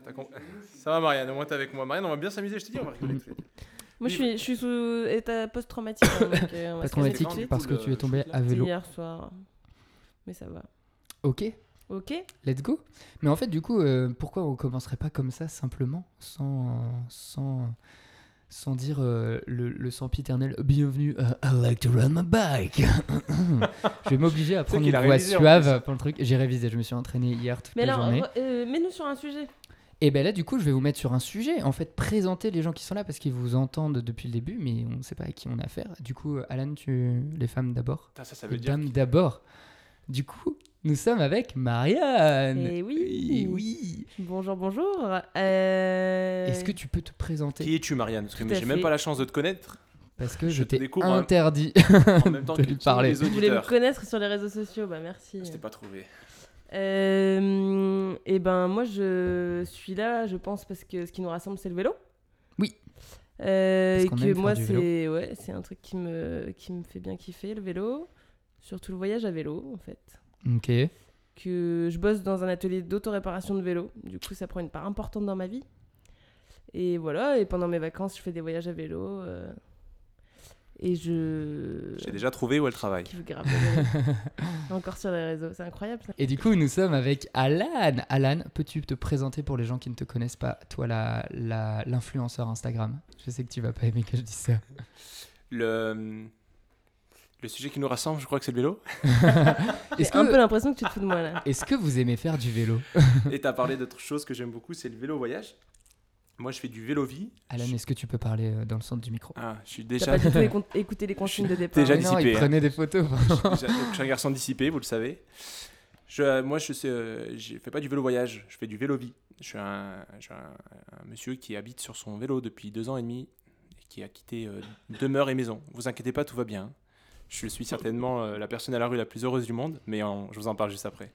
Ça va, Marianne, au moins t'es avec moi. Marianne, on va bien s'amuser, je te dis, on va rigoler. Moi, je suis, je suis sous état post-traumatique. hein, euh, on va Pas se traumatique calmer. parce que tu es tombé à vélo. hier soir. Mais ça va. Ok, Ok let's go. Mais en fait, du coup, euh, pourquoi on commencerait pas comme ça simplement, sans, sans, sans dire euh, le, le sempiternel bienvenue à I like to run my bike. je vais m'obliger à prendre une a voix suave pour le truc. J'ai révisé, je me suis entraîné hier toute Mais la alors, journée. euh, mets-nous sur un sujet. Et ben là, du coup, je vais vous mettre sur un sujet. En fait, présenter les gens qui sont là parce qu'ils vous entendent depuis le début, mais on ne sait pas à qui on a affaire. Du coup, Alan, tu... les femmes d'abord. Ça, ça Les veut dire. dames d'abord. Du coup, nous sommes avec Marianne. Eh oui. Oui. Bonjour, bonjour. Euh, Est-ce que tu peux te présenter Qui es-tu, Marianne? Parce que j'ai même pas la chance de te connaître. Parce que Je t'ai interdit En même temps de que lui parler. les Vous voulez me connaître sur les réseaux sociaux? Bah merci. Je t'ai pas trouvé. Euh, et ben moi je suis là, je pense parce que ce qui nous rassemble c'est le vélo. Oui. Euh, et que moi c'est ouais, c'est un truc qui me qui me fait bien kiffer le vélo, surtout le voyage à vélo en fait. Ok. Que je bosse dans un atelier d'autoréparation de vélo, du coup ça prend une part importante dans ma vie. Et voilà, et pendant mes vacances je fais des voyages à vélo. euh, et je J'ai déjà trouvé où elle travaille. grave. Encore sur les réseaux, c'est incroyable. ça. Et du coup, nous sommes avec Alan. Alan, peux-tu te présenter pour les gens qui ne te connaissent pas, toi, la- la- l'influenceur Instagram? Je sais que tu vas pas aimer que je dise ça. Le... le sujet qui nous rassemble, je crois que c'est le vélo. Est-ce J'ai un peu que, l'impression que tu te fous de moi là. est-ce que vous aimez faire du vélo? Et t'as parlé d'autre chose que j'aime beaucoup, c'est le vélo voyage. Moi, je fais du vélo vie. Alan, est-ce que tu peux parler euh, dans le centre du micro? Ah, je suis T'as déjà. pas du tout écou- écouté les consignes de départ. déjà non, dissipé, il hein. prenait des photos. je, suis déjà- donc, je suis un garçon dissipé, vous le savez. Je, euh, moi, je sais, euh, je fais pas du vélo voyage, je fais du vélo vie. Je suis un, je suis un- un monsieur qui habite sur son vélo depuis deux ans et demi et qui a quitté euh, demeure et maison. Vous inquiétez pas, tout va bien. Je suis certainement euh, la personne à la rue la plus heureuse du monde, mais en- je vous en parle juste après.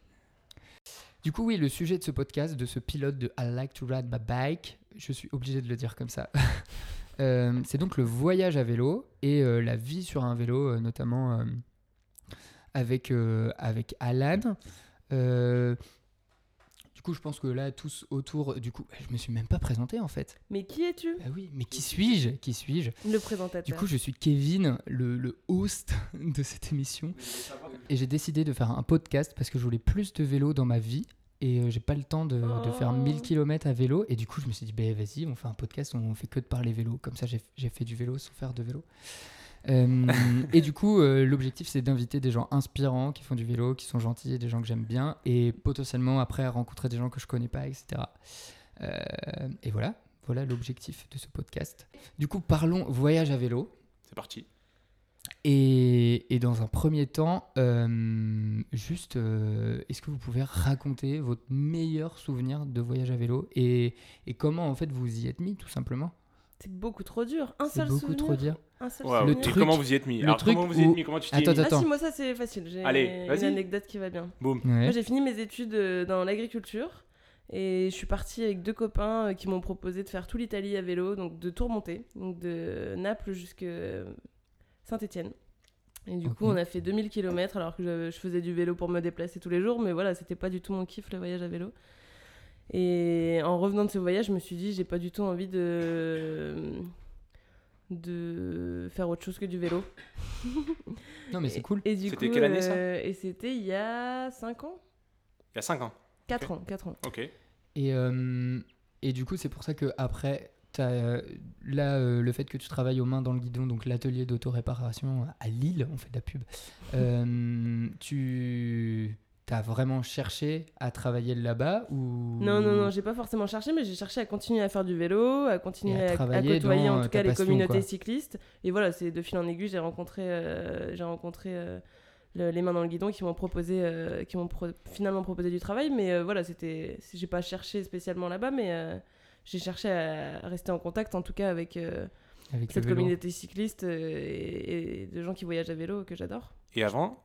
Du coup, oui, le sujet de ce podcast, de ce pilote de I like to ride my bike, je suis obligé de le dire comme ça. Euh, c'est donc le voyage à vélo et euh, la vie sur un vélo, euh, notamment euh, avec, euh, avec Alan. Euh, du coup, je pense que là, tous autour, du coup, je me suis même pas présenté en fait. Mais qui es-tu? Ah oui, mais qui suis-je? Qui suis-je? Le présentateur. Du coup, je suis Kevin, le, le host de cette émission. Et j'ai décidé de faire un podcast parce que je voulais plus de vélo dans ma vie. Et euh, j'ai pas le temps de, de faire Oh. 1000 km à vélo. Et du coup, je me suis dit, ben vas-y, on fait un podcast, on fait que de parler vélo. Comme ça, j'ai fait du vélo sans faire de vélo. Euh, et du coup, euh, l'objectif, c'est d'inviter des gens inspirants qui font du vélo, qui sont gentils, des gens que j'aime bien. Et potentiellement, après, rencontrer des gens que je connais pas, etc. Euh, et voilà, voilà l'objectif de ce podcast. Du coup, parlons voyage à vélo. C'est parti. Et, et dans un premier temps, euh, juste, euh, est-ce que vous pouvez raconter votre meilleur souvenir de voyage à vélo et, et comment en fait vous y êtes mis tout simplement? C'est beaucoup trop dur. Un C'est seul beaucoup souvenir. trop dire. Un seul souvenir. Le Et truc- comment vous y êtes mis le Alors, truc comment vous y êtes mis Comment tu t'y es Attends, mis attends. Ah si, moi ça c'est facile. J'ai Allez, une anecdote qui va bien. Ouais. Moi j'ai fini mes études euh, dans l'agriculture et je suis partie avec deux copains qui m'ont proposé de faire tout l'Italie à vélo, donc de tout remonter, donc de Naples jusqu'à Saint-Étienne. Et du coup, on a fait 2000 km alors que je, je faisais du vélo pour me déplacer tous les jours, mais voilà, c'était pas du tout mon kiff le voyage à vélo. Et en revenant de ce voyage, je me suis dit, j'ai pas du tout envie de de faire autre chose que du vélo. Non mais c'est Et- cool. Et du C'était coup, quelle année, ça euh, Et c'était il y a 5 ans Il y a 5 ans. 4 ans, 4 ans. Ok. Et, euh, et du coup, c'est pour ça que après, euh, là, euh, le fait que tu travailles aux mains dans le guidon, donc l'atelier d'autoréparation à Lille, on fait de la pub, euh, tu as vraiment cherché à travailler là-bas ou? Non, non, non, j'ai pas forcément cherché, mais j'ai cherché à continuer à faire du vélo, à continuer à à, à travailler côtoyer en tout cas les communautés quoi. cyclistes. Et voilà, c'est de fil en aiguille, j'ai rencontré, j'ai rencontré le- les mains dans le guidon qui m'ont proposé, qui m'ont pro- finalement proposé du travail. Mais voilà, c'était, j'ai pas cherché spécialement là-bas, mais j'ai cherché à rester en contact, en tout cas avec euh, avec cette communauté cycliste euh, et, et de gens qui voyagent à vélo que j'adore. Et avant,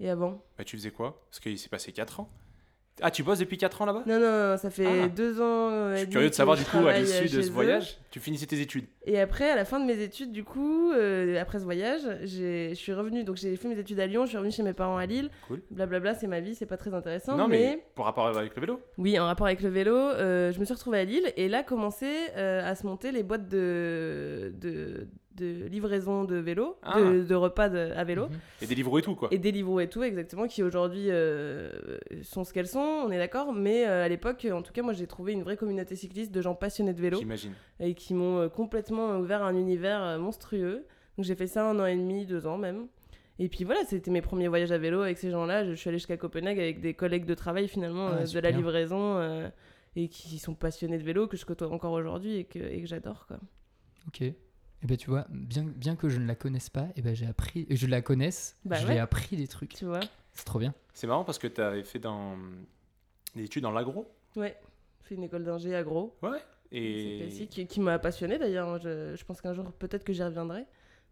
Et avant, bah, tu faisais quoi? Parce qu'il s'est passé 4 ans. Ah, tu bosses depuis 4 ans là-bas? Non, non, non, ça fait Ah. deux ans. euh, Je et suis curieux de savoir du coup, à l'issue de ce eux. voyage, tu finissais tes études. Et après, à la fin de mes études, du coup, euh, après ce voyage, je suis revenue. Donc, j'ai fait mes études à Lyon, je suis revenue chez mes parents à Lille. Cool. Blablabla, c'est ma vie, c'est pas très intéressant. non, mais... mais... pour rapport avec le vélo? Oui, en rapport avec le vélo, euh, je me suis retrouvée à Lille et là commençaient euh, à se monter les boîtes de, de, de livraison de vélo, Ah. de, de repas de- à vélo. Mhm. Et des livres et tout, quoi. Et Deliveroo et tout, exactement, qui aujourd'hui euh, sont ce qu'elles sont, on est d'accord. Mais euh, à l'époque, en tout cas, moi j'ai trouvé une vraie communauté cycliste de gens passionnés de vélo J'imagine. et qui m'ont euh, complètement ouvert un univers euh, monstrueux. Donc j'ai fait ça un an et demi, deux ans même. Et puis voilà, c'était mes premiers voyages à vélo avec ces gens-là. Je suis allée jusqu'à Copenhague avec des collègues de travail finalement Ah, euh, de la livraison euh, et qui sont passionnés de vélo, que je côtoie encore aujourd'hui et que, et que j'adore. quoi. Ok. Et ben tu vois, bien, bien que je ne la connaisse pas, et ben j'ai appris, je la connaisse, Bah je ouais. appris des trucs. Tu vois C'est trop bien. C'est marrant parce que tu avais fait dans... des études dans l'agro. Ouais. J'ai fait une école d'ingé agro. Ouais. C'est Et classique, qui, qui m'a passionné d'ailleurs. Je, je pense qu'un jour, peut-être que j'y reviendrai.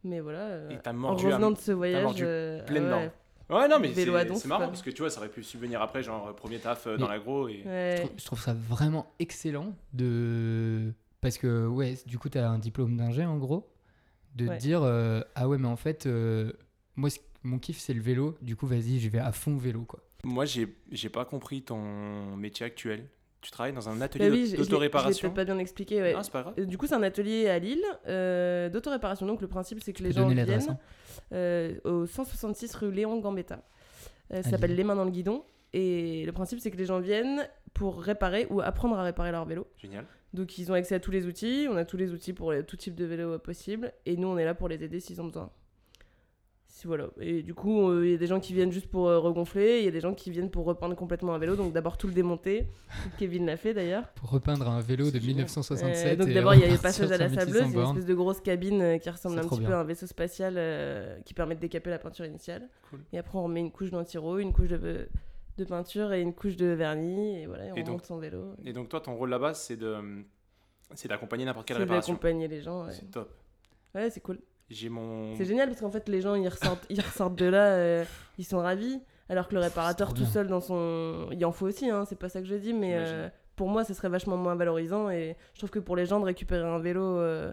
Mais voilà. euh, Et t'as en mordu à- revenant de ce voyage. euh, plein ah dedans. ouais. Ouais, non, mais c'est marrant quoi. parce que tu vois, ça aurait pu subvenir après, genre euh, premier taf euh, dans l'agro. Et... Je, Ouais. trouve, je trouve ça vraiment excellent de. Parce que, ouais, du coup, tu as un diplôme d'ingé en gros. De Ouais. dire, euh, ah ouais, mais en fait, euh, moi, mon kiff, c'est le vélo. Du coup, vas-y, je vais à fond vélo, quoi. Moi, j'ai j'ai pas compris ton métier actuel. Tu travailles dans un Bah atelier oui, je- je je l'ai d'autoréparation. peut-être pas bien expliqué. ouais. Ah, c'est pas grave. Euh, Du coup, c'est un atelier à Lille euh, d'autoréparation. Donc, le principe, c'est que Tu les gens viennent hein. euh, au 166 rue Léon Gambetta. Euh, ça s'appelle. Les mains dans le guidon. Et le principe, c'est que les gens viennent pour réparer ou apprendre à réparer leur vélo. Génial. Donc, ils ont accès à tous les outils. On a tous les outils pour les- tout type de vélo euh, possible. Et nous, on est là pour les aider s'ils ont besoin. Si, voilà. Et du coup, euh, il y a des gens qui viennent juste pour euh, regonfler. Il y a des gens qui viennent pour repeindre complètement un vélo. Donc, d'abord tout le démonter. Kevin l'a fait d'ailleurs. Pour repeindre un vélo de C'est génial. 1967. Euh, donc d'abord il y a le passage à la sableuse, 1600 une espèce de grosse cabine qui ressemble un petit peu à un vaisseau spatial qui permet de décaper la peinture initiale. Cool. Et après on remet une couche d'anti-ro, une couche de, de peinture et une couche de vernis et voilà, et on Et donc- monte son vélo. Et donc, toi, ton rôle là-bas, c'est de c'est d'accompagner n'importe quelle C'est réparation. d'accompagner les gens. Ouais, C'est top. Ouais, c'est cool. J'ai mon. C'est génial parce qu'en fait les gens ils ressortent, ils ressortent de là, euh, ils sont ravis. Alors que le réparateur tout seul dans son... Il en faut aussi, hein, c'est pas ça que je dis, mais euh, pour moi ce serait vachement moins valorisant et je trouve que pour les gens de récupérer un vélo... euh,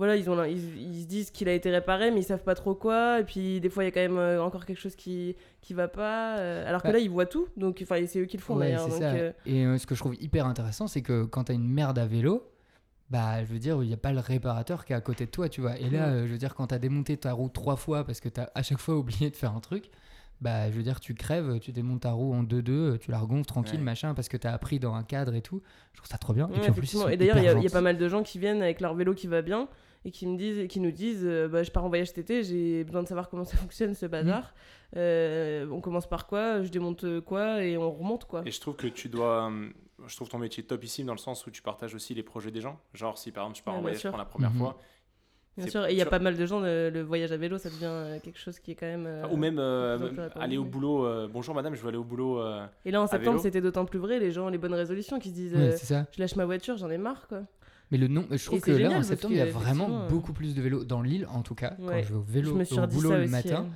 Voilà, ils, ont, ils, ils se disent qu'il a été réparé, mais ils savent pas trop quoi. Et puis, des fois, il y a quand même euh, encore quelque chose qui, qui va pas. euh, alors que là, ils voient tout. Donc, enfin, c'est eux qui le font Ouais, d'ailleurs. donc, euh, Et euh, ce que je trouve hyper intéressant, c'est que quand tu as une merde à vélo, bah, je veux dire, il n'y a pas le réparateur qui est à côté de toi, tu vois. Et là, Ouais. euh, je veux dire, quand tu as démonté ta roue trois fois parce que tu as à chaque fois oublié de faire un truc, bah, je veux dire, tu crèves, tu démontes ta roue en 2-2, tu la regonfles tranquille, Ouais. machin, parce que tu as appris dans un cadre et tout. Je trouve ça trop bien. Ouais, et puis en plus, ils effectivement. sont Et d'ailleurs, il y, a- y pas mal de gens qui viennent avec leur vélo qui va bien et qui me disent, qui nous disent euh, bah, Je pars en voyage cet été, j'ai besoin de savoir comment ça fonctionne ce bazar. Mm. Euh, on commence par quoi Je démonte quoi Et on remonte quoi. Et je trouve que tu dois. hum, Je trouve ton métier topissime dans le sens où tu partages aussi les projets des gens. Genre, si par exemple je pars Ouais, en voyage sûr. pour la première Mhm. fois, Bien sûr, et il y a pas mal de gens, le, le voyage à vélo, ça devient euh, quelque chose qui est quand même. euh, ou même euh, aller au boulot. euh, Bonjour madame, je veux aller au boulot. euh, Et là, en septembre, c'était d'autant plus vrai, les gens, les bonnes résolutions qui se disent Ouais, euh, c'est ça. Je lâche ma voiture, j'en ai marre quoi. Mais le nom, je trouve Et que là, en septembre, il y a vraiment beaucoup plus de vélos dans l'île, en tout cas. Quand je vais au vélo au boulot le aussi. matin, hein.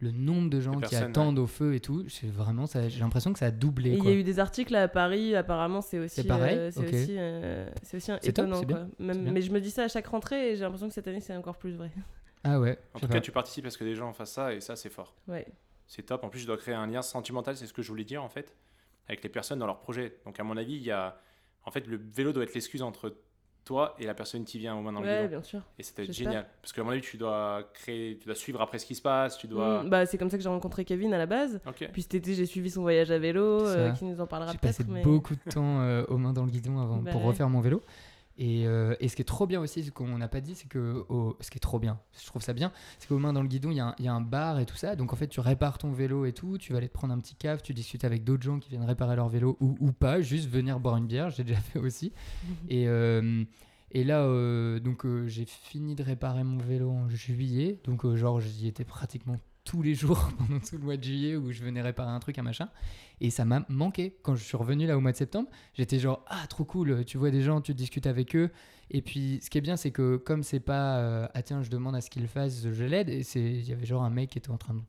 le nombre de gens qui attendent au feu et tout, c'est vraiment ça. J'ai l'impression que ça a doublé. Et il quoi. y a eu des articles à Paris, apparemment c'est aussi, C'est pareil euh, c'est Ok. aussi, euh, c'est aussi C'est top, étonnant. c'est quoi. bien, Même- c'est bien. mais je me dis ça à chaque rentrée et j'ai l'impression que cette année c'est encore plus vrai. Ah ouais. En tout cas, tu participes à ce que des gens fassent ça et ça, c'est fort. Ouais. C'est top. En plus, je dois créer un lien sentimental, c'est ce que je voulais dire en fait, avec les personnes dans leur projet. Donc, à mon avis, il y a. En fait, le vélo doit être l'excuse entre toi et la personne qui vient aux mains dans le Ouais, guidon. bien sûr. Et c'était génial. Parce qu'à mon avis, tu dois créer, tu dois suivre après ce qui se passe, tu dois. Mm, bah, c'est comme ça que j'ai rencontré Kevin à la base. Puis cet été, j'ai suivi son voyage à vélo, euh, qui nous en parlera J'ai peut-être. passé Mais... beaucoup de temps euh, aux mains dans le guidon avant Bah pour ouais. refaire mon vélo. Et, euh, et ce qui est trop bien aussi, ce qu'on n'a pas dit, c'est que au- ce qui est trop bien, je trouve ça bien, c'est qu'aux mains dans le guidon, il y, a un- il y a un bar et tout ça. Donc en fait, tu répares ton vélo et tout, tu vas aller te prendre un petit caf, tu discutes avec d'autres gens qui viennent réparer leur vélo ou, ou pas, juste venir boire une bière, j'ai déjà fait aussi. Et, euh, et là, euh, donc j'ai fini de réparer mon vélo en juillet. Donc, genre, j'y étais pratiquement tous les jours pendant tout le mois de juillet où je venais réparer un truc, un machin. Et ça m'a manqué. Quand je suis revenu là au mois de septembre, j'étais genre, ah, trop cool. Tu vois des gens, tu discutes avec eux. Et puis, ce qui est bien, c'est que comme c'est pas, euh, ah tiens, je demande à ce qu'il fasse, je l'aide. Et c'est- il y avait genre un mec qui était en train de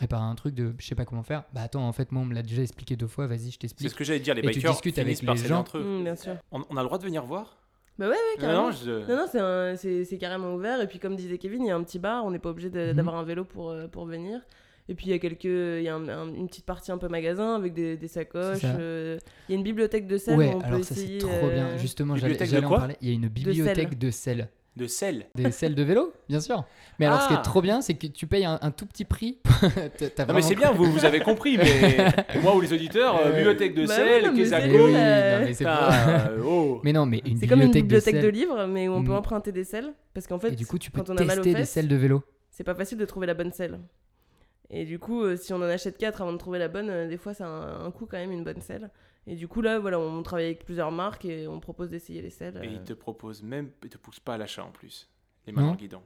réparer un truc de je sais pas comment faire. Bah attends, en fait, moi, on me l'a déjà expliqué deux fois, vas-y, je C'est t'explique. ce que j'allais dire, les Et tu bikers discutes avec par les gens. entre eux. Mm, bien sûr. On, on a le droit de venir voir? Bah ouais, ouais, carrément. non, je- Non, non, c'est un- c'est c'est carrément ouvert. Et puis, comme disait Kevin, il y a un petit bar. On n'est pas obligé de- Mhm. d'avoir un vélo pour, euh, pour venir. Et puis, il y a, quelques, il y a un- un- une petite partie un peu magasin avec des, des sacoches. Euh, Il y a une bibliothèque de sel Ouais, où on peut alors ça, c'est trop euh, bien. Justement, j'allais en parler. Il y a une bibliothèque de sel. de sel. Des selles de vélo, bien sûr. Mais alors, ce qui Ah. est trop bien, c'est que tu payes un, un tout petit prix. Non mais c'est bien, vous, vous avez compris, mais moi ou les auditeurs, euh, Euh, bibliothèque de bah sel, c'est oui, euh, non, mais c'est euh, oh. Mais non, mais une C'est comme une bibliothèque, bibliothèque de, sel. livres, mais où on peut Mm. emprunter des selles. Parce qu'en fait, Et du coup, tu peux quand on a mal aux tester des selles de vélo. c'est pas facile de trouver la bonne selle. Et du coup, euh, si on en achète 4 avant de trouver la bonne, euh, des fois, ça a un, un coût quand même, une bonne selle. Et du coup, là, voilà, on travaille avec plusieurs marques et on propose d'essayer les selles. Et euh. il te propose même, il te pousse pas à l'achat en plus. Les dans le guidon.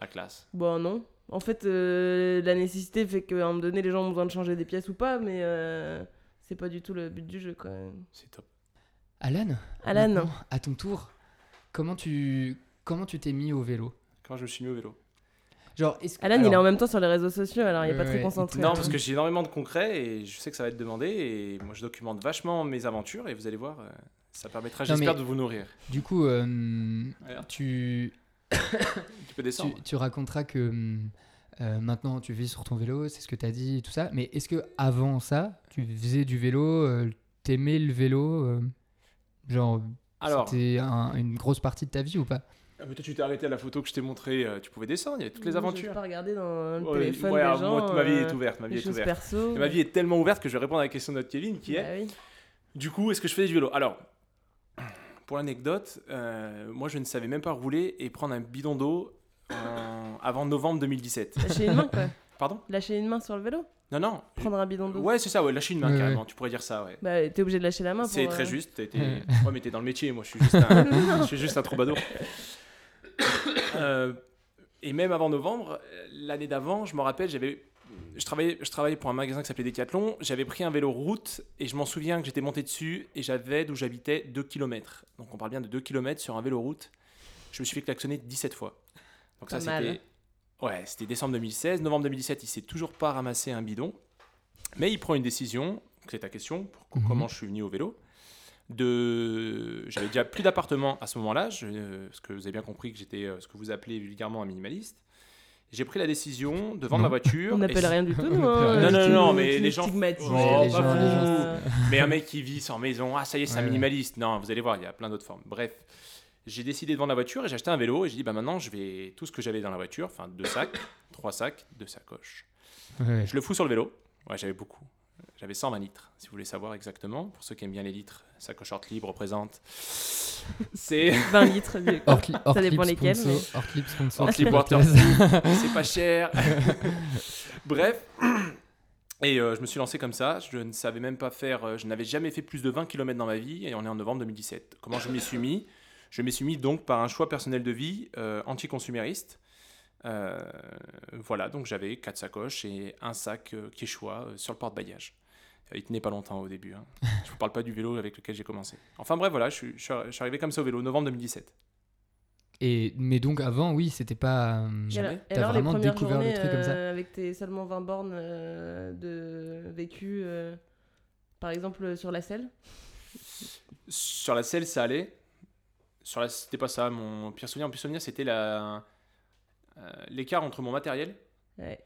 La classe. Bon, non. En fait, euh, la nécessité fait qu'à un moment donné, les gens ont besoin de changer des pièces ou pas, mais euh, c'est pas du tout le but du jeu, quoi. C'est top. Alan Alan, à ton tour, comment tu comment tu t'es mis au vélo? Quand je me suis mis au vélo? Genre, Alan, il est en même temps sur les réseaux sociaux, alors il est Ouais, pas très concentré. Non, parce que j'ai énormément de concret et je sais que ça va être demandé. Et moi, je documente vachement mes aventures et vous allez voir, euh, ça permettra, j'espère, mais- de vous nourrir. Du coup, euh, Alors, tu, tu peux descendre. tu raconteras que euh, maintenant tu vis sur ton vélo, c'est ce que tu as dit, tout ça. Mais est-ce que avant ça, tu faisais du vélo, euh, t'aimais le vélo euh, Genre, c'était un- une grosse partie de ta vie ou pas? Ah, mais toi, tu t'es arrêté à la photo que je t'ai montrée. euh, tu pouvais descendre, il y avait toutes les aventures. pas regarder dans le Ouais, téléphone ouais, des gens. moi, ma vie est euh, ouverte. Ma vie est ouverte. perso. Ma vie est tellement ouverte que je vais répondre à la question de notre Kevin qui est Bah oui. Du coup, est-ce que je faisais du vélo? Alors, pour l'anecdote, euh, moi je ne savais même pas rouler et prendre un bidon d'eau avant novembre 2017. Lâcher une main, quoi. Pardon? Lâcher une main sur le vélo? Non, non. Prendre un bidon d'eau? Ouais, c'est ça, ouais, lâcher une main Ouais, carrément, tu pourrais dire ça, ouais. Bah, t'es obligé de lâcher la main. C'est très euh, juste, t'as été... Ouais. ouais, mais t'es dans le métier, moi je suis juste un, je suis juste un troubadour. Euh, et même avant novembre, euh, l'année d'avant, je me rappelle, j'avais, je travaillais, je travaillais pour un magasin qui s'appelait Decathlon. J'avais pris un vélo route et je m'en souviens que j'étais monté dessus et j'avais d'où j'habitais 2 km. Donc on parle bien de 2 km sur un vélo route. Je me suis fait klaxonner 17 fois. Donc ça Pas c'était, ouais, c'était décembre 2016. Novembre 2017, il s'est toujours pas ramassé un bidon, mais il prend une décision. C'est ta question. pour- Mhm. Comment je suis venu au vélo de j'avais déjà plus d'appartement à ce moment-là je- euh, parce que vous avez bien compris que j'étais euh, ce que vous appelez vulgairement un minimaliste. J'ai pris la décision de vendre Non. ma voiture On n'appelle rien du tout, nous. hein, Non, non, non, mais les gens- Oh, les pas gens, les gens, euh, mais un mec qui vit sans maison ah ça y est c'est un Ouais. minimaliste. Non vous allez voir il y a plein d'autres formes. Bref j'ai décidé de vendre la voiture et j'ai acheté un vélo et j'ai dit bah maintenant je vais tout ce que j'avais dans la voiture enfin deux sacs trois sacs deux sacoches. Ouais. je le fous sur le vélo. Ouais j'avais beaucoup j'avais 120 litres si vous voulez savoir exactement pour ceux qui aiment bien les litres sacoche short libre représente c'est 20 litres. hors Ça dépend lesquels, mais- c'est pas cher. Bref. Et euh, je me suis lancé comme ça. Je ne savais même pas faire. euh, je n'avais jamais fait plus de 20 km dans ma vie et on est en novembre 2017. Comment je m'y suis mis? Je m'y suis mis donc par un choix personnel de vie euh, anticonsumériste. Euh, voilà, donc j'avais quatre sacoches et un sac euh, Quechua euh, sur le porte-bagages. Euh, Il tenait pas longtemps au début. hein. Je vous parle pas du vélo avec lequel j'ai commencé. Enfin bref, voilà, je suis, je suis- je suis arrivé comme ça au vélo, novembre 2017. Et, mais donc avant, oui, c'était pas. euh, Jamais. T'as les vraiment premières découvert le truc comme ça euh, avec tes seulement 20 bornes euh, de vécu, euh, par exemple sur la selle? Sur la selle, ça allait. Sur la, c'était pas ça. Mon pire souvenir, mon pire souvenir, c'était la, euh, l'écart entre mon matériel. Ouais.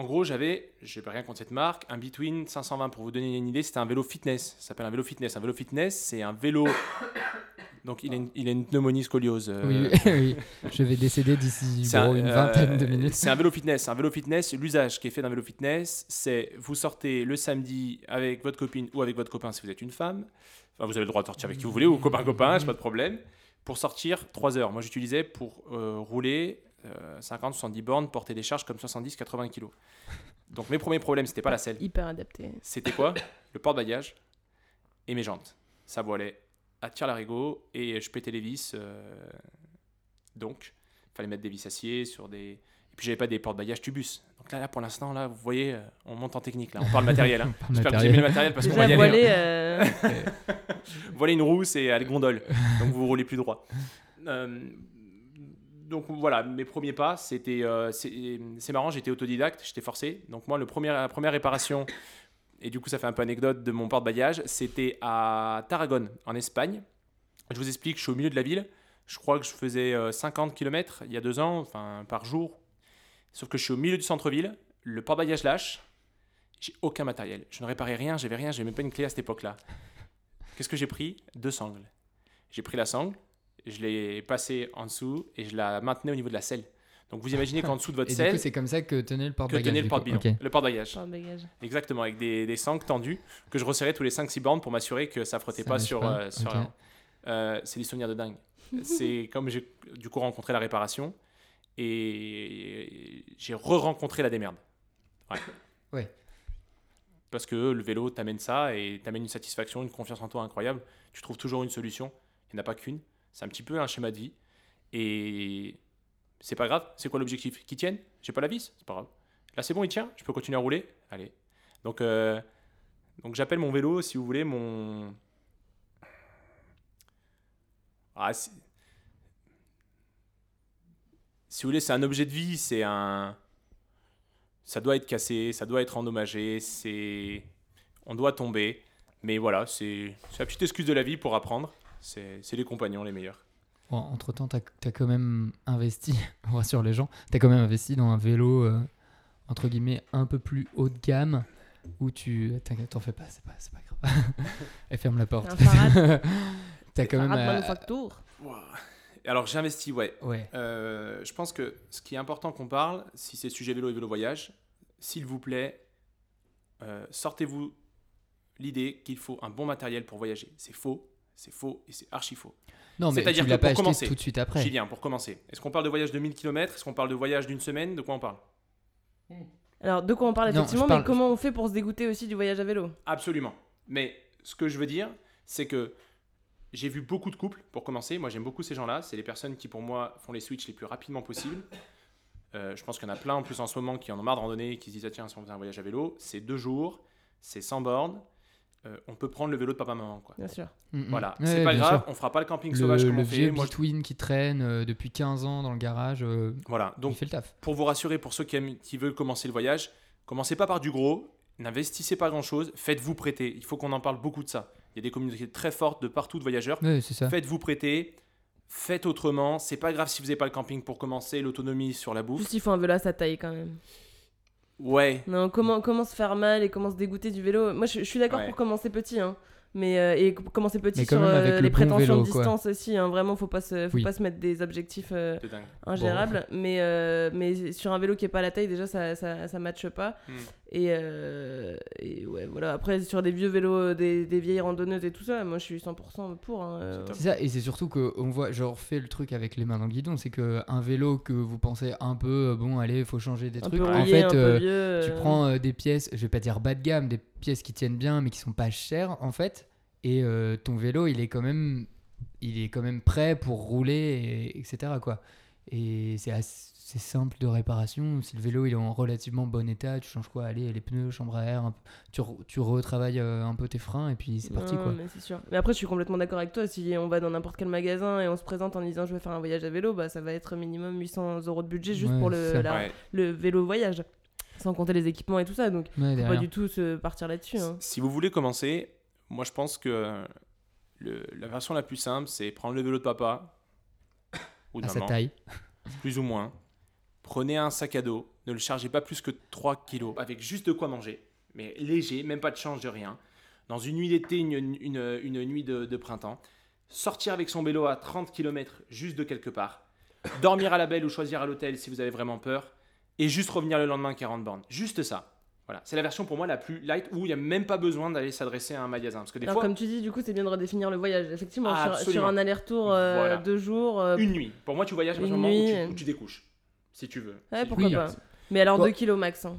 En gros, j'avais, j'ai rien contre cette marque, un Between 520 pour vous donner une idée. C'était un vélo fitness. Ça s'appelle un vélo fitness. Un vélo fitness, c'est un vélo. Donc, il a une, il a une pneumonie scoliose. euh, Oui, oui, je vais décéder d'ici C'est bon, un- une euh, vingtaine de minutes. C'est un vélo fitness. Un vélo fitness, l'usage qui est fait d'un vélo fitness, c'est vous sortez le samedi avec votre copine ou avec votre copain si vous êtes une femme. Enfin, vous avez le droit de sortir avec qui vous voulez ou copain-copain, c'est pas de problème. Pour sortir 3 heures. Moi, j'utilisais pour euh, rouler 50-70 bornes, porter des charges comme 70-80 kilos. Donc, mes premiers problèmes, c'était pas la selle. Hyper adapté. C'était quoi? Le porte-bagages et mes jantes. Ça voilait à tir larigot et je pétais les vis. euh, donc, il fallait mettre des vis acier sur des. Et puis, j'avais pas des porte-bagages tubus. Donc là, là, pour l'instant, là, vous voyez, euh, on monte en technique. Là, on parle matériel. hein. Par J'espère que matériel. aimez le matériel parce qu'on va y aller. hein. euh, Voilà une roue, c'est à la gondole. Donc vous roulez plus droit. Euh, donc voilà, mes premiers pas, c'était euh, c'est marrant, j'étais autodidacte, j'étais forcé. Donc moi, le la première réparation, et du coup ça fait un peu anecdote de mon porte-bagages, c'était à Tarragone, en Espagne. Je vous explique, je suis au milieu de la ville. Je crois que je faisais euh, 50 km il y a deux ans, enfin par jour. Sauf que je suis au milieu du centre-ville, le porte-bagages lâche, j'ai aucun matériel. Je ne réparais rien, j'avais rien, j'avais même pas une clé à cette époque-là. Qu'est-ce que j'ai pris? Deux sangles. J'ai pris la sangle, je l'ai passée en dessous et je la maintenais au niveau de la selle. Donc vous imaginez qu'en dessous de votre Et selle, c'est comme ça que tenait le que porte-bagages. tenait le du coup. porte-bidon, Ok. le porte-bagages. Exactement, avec des, des sangles tendues que je resserrais tous les 5-6 bornes pour m'assurer que ça frottait Ça pas sur. pas, euh, sur ok. rien. Euh, c'est des souvenirs de dingue. c'est comme j'ai du coup rencontré la réparation et j'ai re-rencontré la démerde. Ouais. Ouais. Parce que le vélo t'amène ça et t'amène une satisfaction, une confiance en toi incroyable. Tu trouves toujours une solution. Il n'y en a pas qu'une. C'est un petit peu un schéma de vie. Et c'est pas grave. C'est quoi l'objectif? Qu'il tienne J'ai pas la vis C'est pas grave. Là, c'est bon, il tient. Je peux continuer à rouler. Allez. Donc, euh, donc j'appelle mon vélo, si vous voulez, mon. Ah, si... vous voulez, c'est un objet de vie. C'est un. Ça doit être cassé, ça doit être endommagé. C'est. On doit tomber. Mais voilà, c'est la petite excuse de la vie pour apprendre. C'est les compagnons les meilleurs. Bon, entre temps, t'as as quand même investi, on rassure les gens, t'as quand même investi dans un vélo euh, entre guillemets un peu plus haut de gamme où tu. T'inquiète, t'en fais pas, c'est pas, c'est pas grave. Elle ferme la porte. T'as quand même. Euh. Alors j'ai investi, ouais. Ouais. Euh, je pense que ce qui est important qu'on parle, si c'est sujet vélo et vélo voyage, s'il vous plaît, euh, sortez-vous l'idée qu'il faut un bon matériel pour voyager. C'est faux, c'est faux et c'est archi faux. Non, mais C'est-à-dire tu l'as que pas pour acheté commencer, tout de suite après. Julien, pour commencer, est-ce qu'on parle de voyage de 1000 km Est-ce qu'on parle de voyage d'une semaine? De quoi on parle? Alors, de quoi on parle Non, effectivement, je parle- mais comment on fait pour se dégoûter aussi du voyage à vélo? Absolument. Mais ce que je veux dire, c'est que j'ai vu beaucoup de couples, pour commencer. Moi, j'aime beaucoup ces gens-là. C'est les personnes qui, pour moi, font les switches les plus rapidement possible. Euh, je pense qu'il y en a plein en plus en ce moment qui en ont marre de randonner et qui se disent ah, tiens, si on faisait un voyage à vélo, c'est deux jours, c'est 100 bornes. Euh, on peut prendre le vélo de papa-maman. quoi. Bien sûr. Voilà, Ouais, c'est pas grave, sûr. on fera pas le camping Le, sauvage comme le on fait. vieux Moi, je- Between qui traîne euh, depuis 15 ans dans le garage, euh, Voilà, il donc fait le taf. pour vous rassurer, pour ceux qui, aiment- qui veulent commencer le voyage, commencez pas par du gros, n'investissez pas grand-chose, faites-vous prêter. Il faut qu'on en parle beaucoup de ça. Il y a des communautés très fortes de partout de voyageurs. Ouais, c'est ça. Faites-vous prêter, faites autrement. C'est pas grave si vous n'avez pas le camping pour commencer, l'autonomie sur la bouffe. Juste, il faut un vélo à sa taille quand même. Ouais, Non, comment, comment se faire mal et comment se dégoûter du vélo Moi, je, je suis d'accord Ouais. pour commencer petit, hein. Mais, euh, et co- commencer petit sur euh, le les prétentions vélo, de quoi. distance aussi. Hein. Vraiment, faut pas se, faut Oui. pas se mettre des objectifs euh, ingérables. Mais, euh, mais sur un vélo qui est pas à la taille, déjà, ça, ça, ça matche pas. Hmm. Et, euh, et ouais, voilà. Après, sur des vieux vélos, euh, des, des vieilles randonneuses et tout ça, moi, je suis 100% pour. hein, euh. C'est ça, et c'est surtout qu'on voit, je refais le truc avec les mains dans le guidon, c'est que un vélo que vous pensez un peu, euh, bon, allez, faut changer des Un trucs. peu en fait, un peu euh, vieux. tu euh. prends euh, des pièces, je vais pas dire bas de gamme, des pièces qui tiennent bien, mais qui sont pas chères, en fait. Et euh, ton vélo, il est quand même, il est quand même prêt pour rouler, et- etc. Quoi. Et c'est assez c'est simple de réparation. Si le vélo il est en relativement bon état, tu changes quoi? Allez, les pneus, chambre à air, un peu- tu, re- tu retravailles euh, un peu tes freins et puis c'est parti Non, quoi. mais c'est sûr. Mais après, je suis complètement d'accord avec toi. Si on va dans n'importe quel magasin et on se présente en disant je vais faire un voyage à vélo, bah ça va être minimum 800 euros de budget juste Ouais, pour le, ça. la- Ouais. le vélo voyage. Sans compter les équipements et tout ça. Donc, Ouais, faut pas du tout se partir là-dessus. hein. Si vous voulez commencer, moi je pense que le- la version la plus simple, c'est prendre le vélo de papa ou de à sa taille. plus ou moins. Prenez un sac à dos, ne le chargez pas plus que 3 kilos, avec juste de quoi manger, mais léger, même pas de change de rien. Dans une nuit d'été, une, une- une nuit de, de printemps, sortir avec son vélo à 30 km juste de quelque part, dormir à la belle ou choisir à l'hôtel si vous avez vraiment peur, et juste revenir le lendemain 40 bornes. Juste ça. Voilà, c'est la version pour moi la plus light où il n'y a même pas besoin d'aller s'adresser à un magasin. Parce que des Alors, fois, comme tu dis, du coup, c'est bien de redéfinir le voyage. Effectivement, Ah, sur, un aller-retour euh, Voilà. deux jours. euh, une nuit. Pour moi, tu voyages à partir du moment où nuit, tu, où tu découches. Si tu veux. Ouais, Si- pourquoi Oui. pas. Mais alors Bon. 2 kilos max. hein.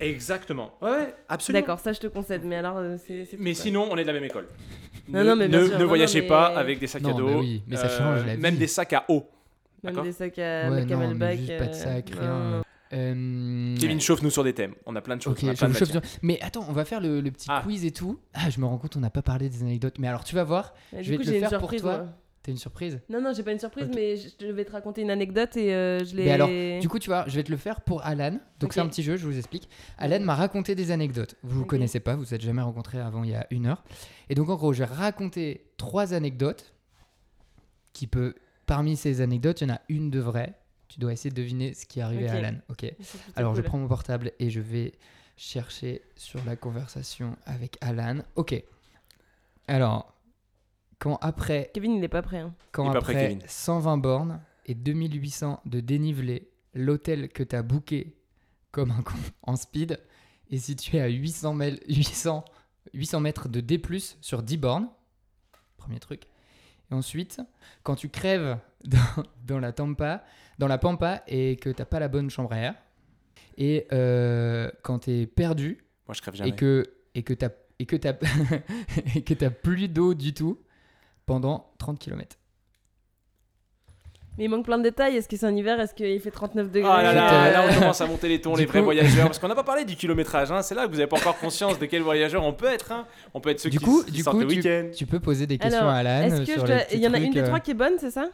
Exactement. Ouais, absolument. D'accord, ça je te concède. Mais alors, euh, c'est. Mais quoi. sinon, on est de la même école. Non, ne non, mais bien ne- sûr. ne Non, non, voyagez mais- pas avec des sacs à Non, dos. bah oui, mais ça euh, change la Même des sacs à eau. Même des sacs à Ouais, non, camelback. mais juste pas de euh, sac, rien. non. Euh, Kevin, chauffe-nous sur des thèmes. On a plein de choses. Ok, on a je plein de chauffe sur- Mais attends, on va faire le, le petit Ah. quiz et tout. Ah, je me rends compte, on n'a pas parlé des anecdotes. Mais alors, tu vas voir. Et Je du vais coup, te le j'ai une faire pour toi. moi. T'as une surprise? Non, non, j'ai pas une surprise, mais je vais te raconter une anecdote et euh, je l'ai. Mais alors, Du coup, tu vois, je vais te le faire pour Alan. Donc, c'est un petit jeu, je vous explique. Alan m'a raconté des anecdotes. Vous ne Ok. connaissez pas, vous êtes jamais rencontrés avant il y a une heure. Et donc, en gros, je vais raconter trois anecdotes qui peut. Parmi ces anecdotes, il y en a une de vraie. Tu dois essayer de deviner ce qui est arrivé à Alan. Ok. Alors, je prends mon portable et je vais chercher sur la conversation avec Alan. Ok. Alors, quand après Kevin, il est pas prêt. hein. quand Il est pas prêt, après Kevin. 120 bornes et 2800 de dénivelé, l'hôtel que tu as booké comme un con en speed est situé à 800, mètres- 800, 800 mètres de D+, sur 10 bornes. Premier truc. Et ensuite, quand tu crèves dans, dans la Tampa, dans la Pampa et que t'as pas la bonne chambre à air, et euh, quand tu es perdu Moi, je crève jamais. et que et que t'as et que t'as et que t'as plus d'eau du tout pendant 30 km. Mais il manque plein de détails. Est-ce que c'est un hiver? Est-ce qu'il fait 39 degrés? Ah là là, là on commence à monter les tons, du les vrais coup- voyageurs. Parce qu'on n'a pas parlé du kilométrage, hein. c'est là que vous n'avez pas encore conscience de quel voyageur on peut être. hein. On peut être ceux Du qui, coup- qui du sortent coup, le week-end. Tu peux poser des questions Alors, à Alan Est-ce que sur je les dois- petits il y en a une des euh. trois qui est bonne, c'est ça?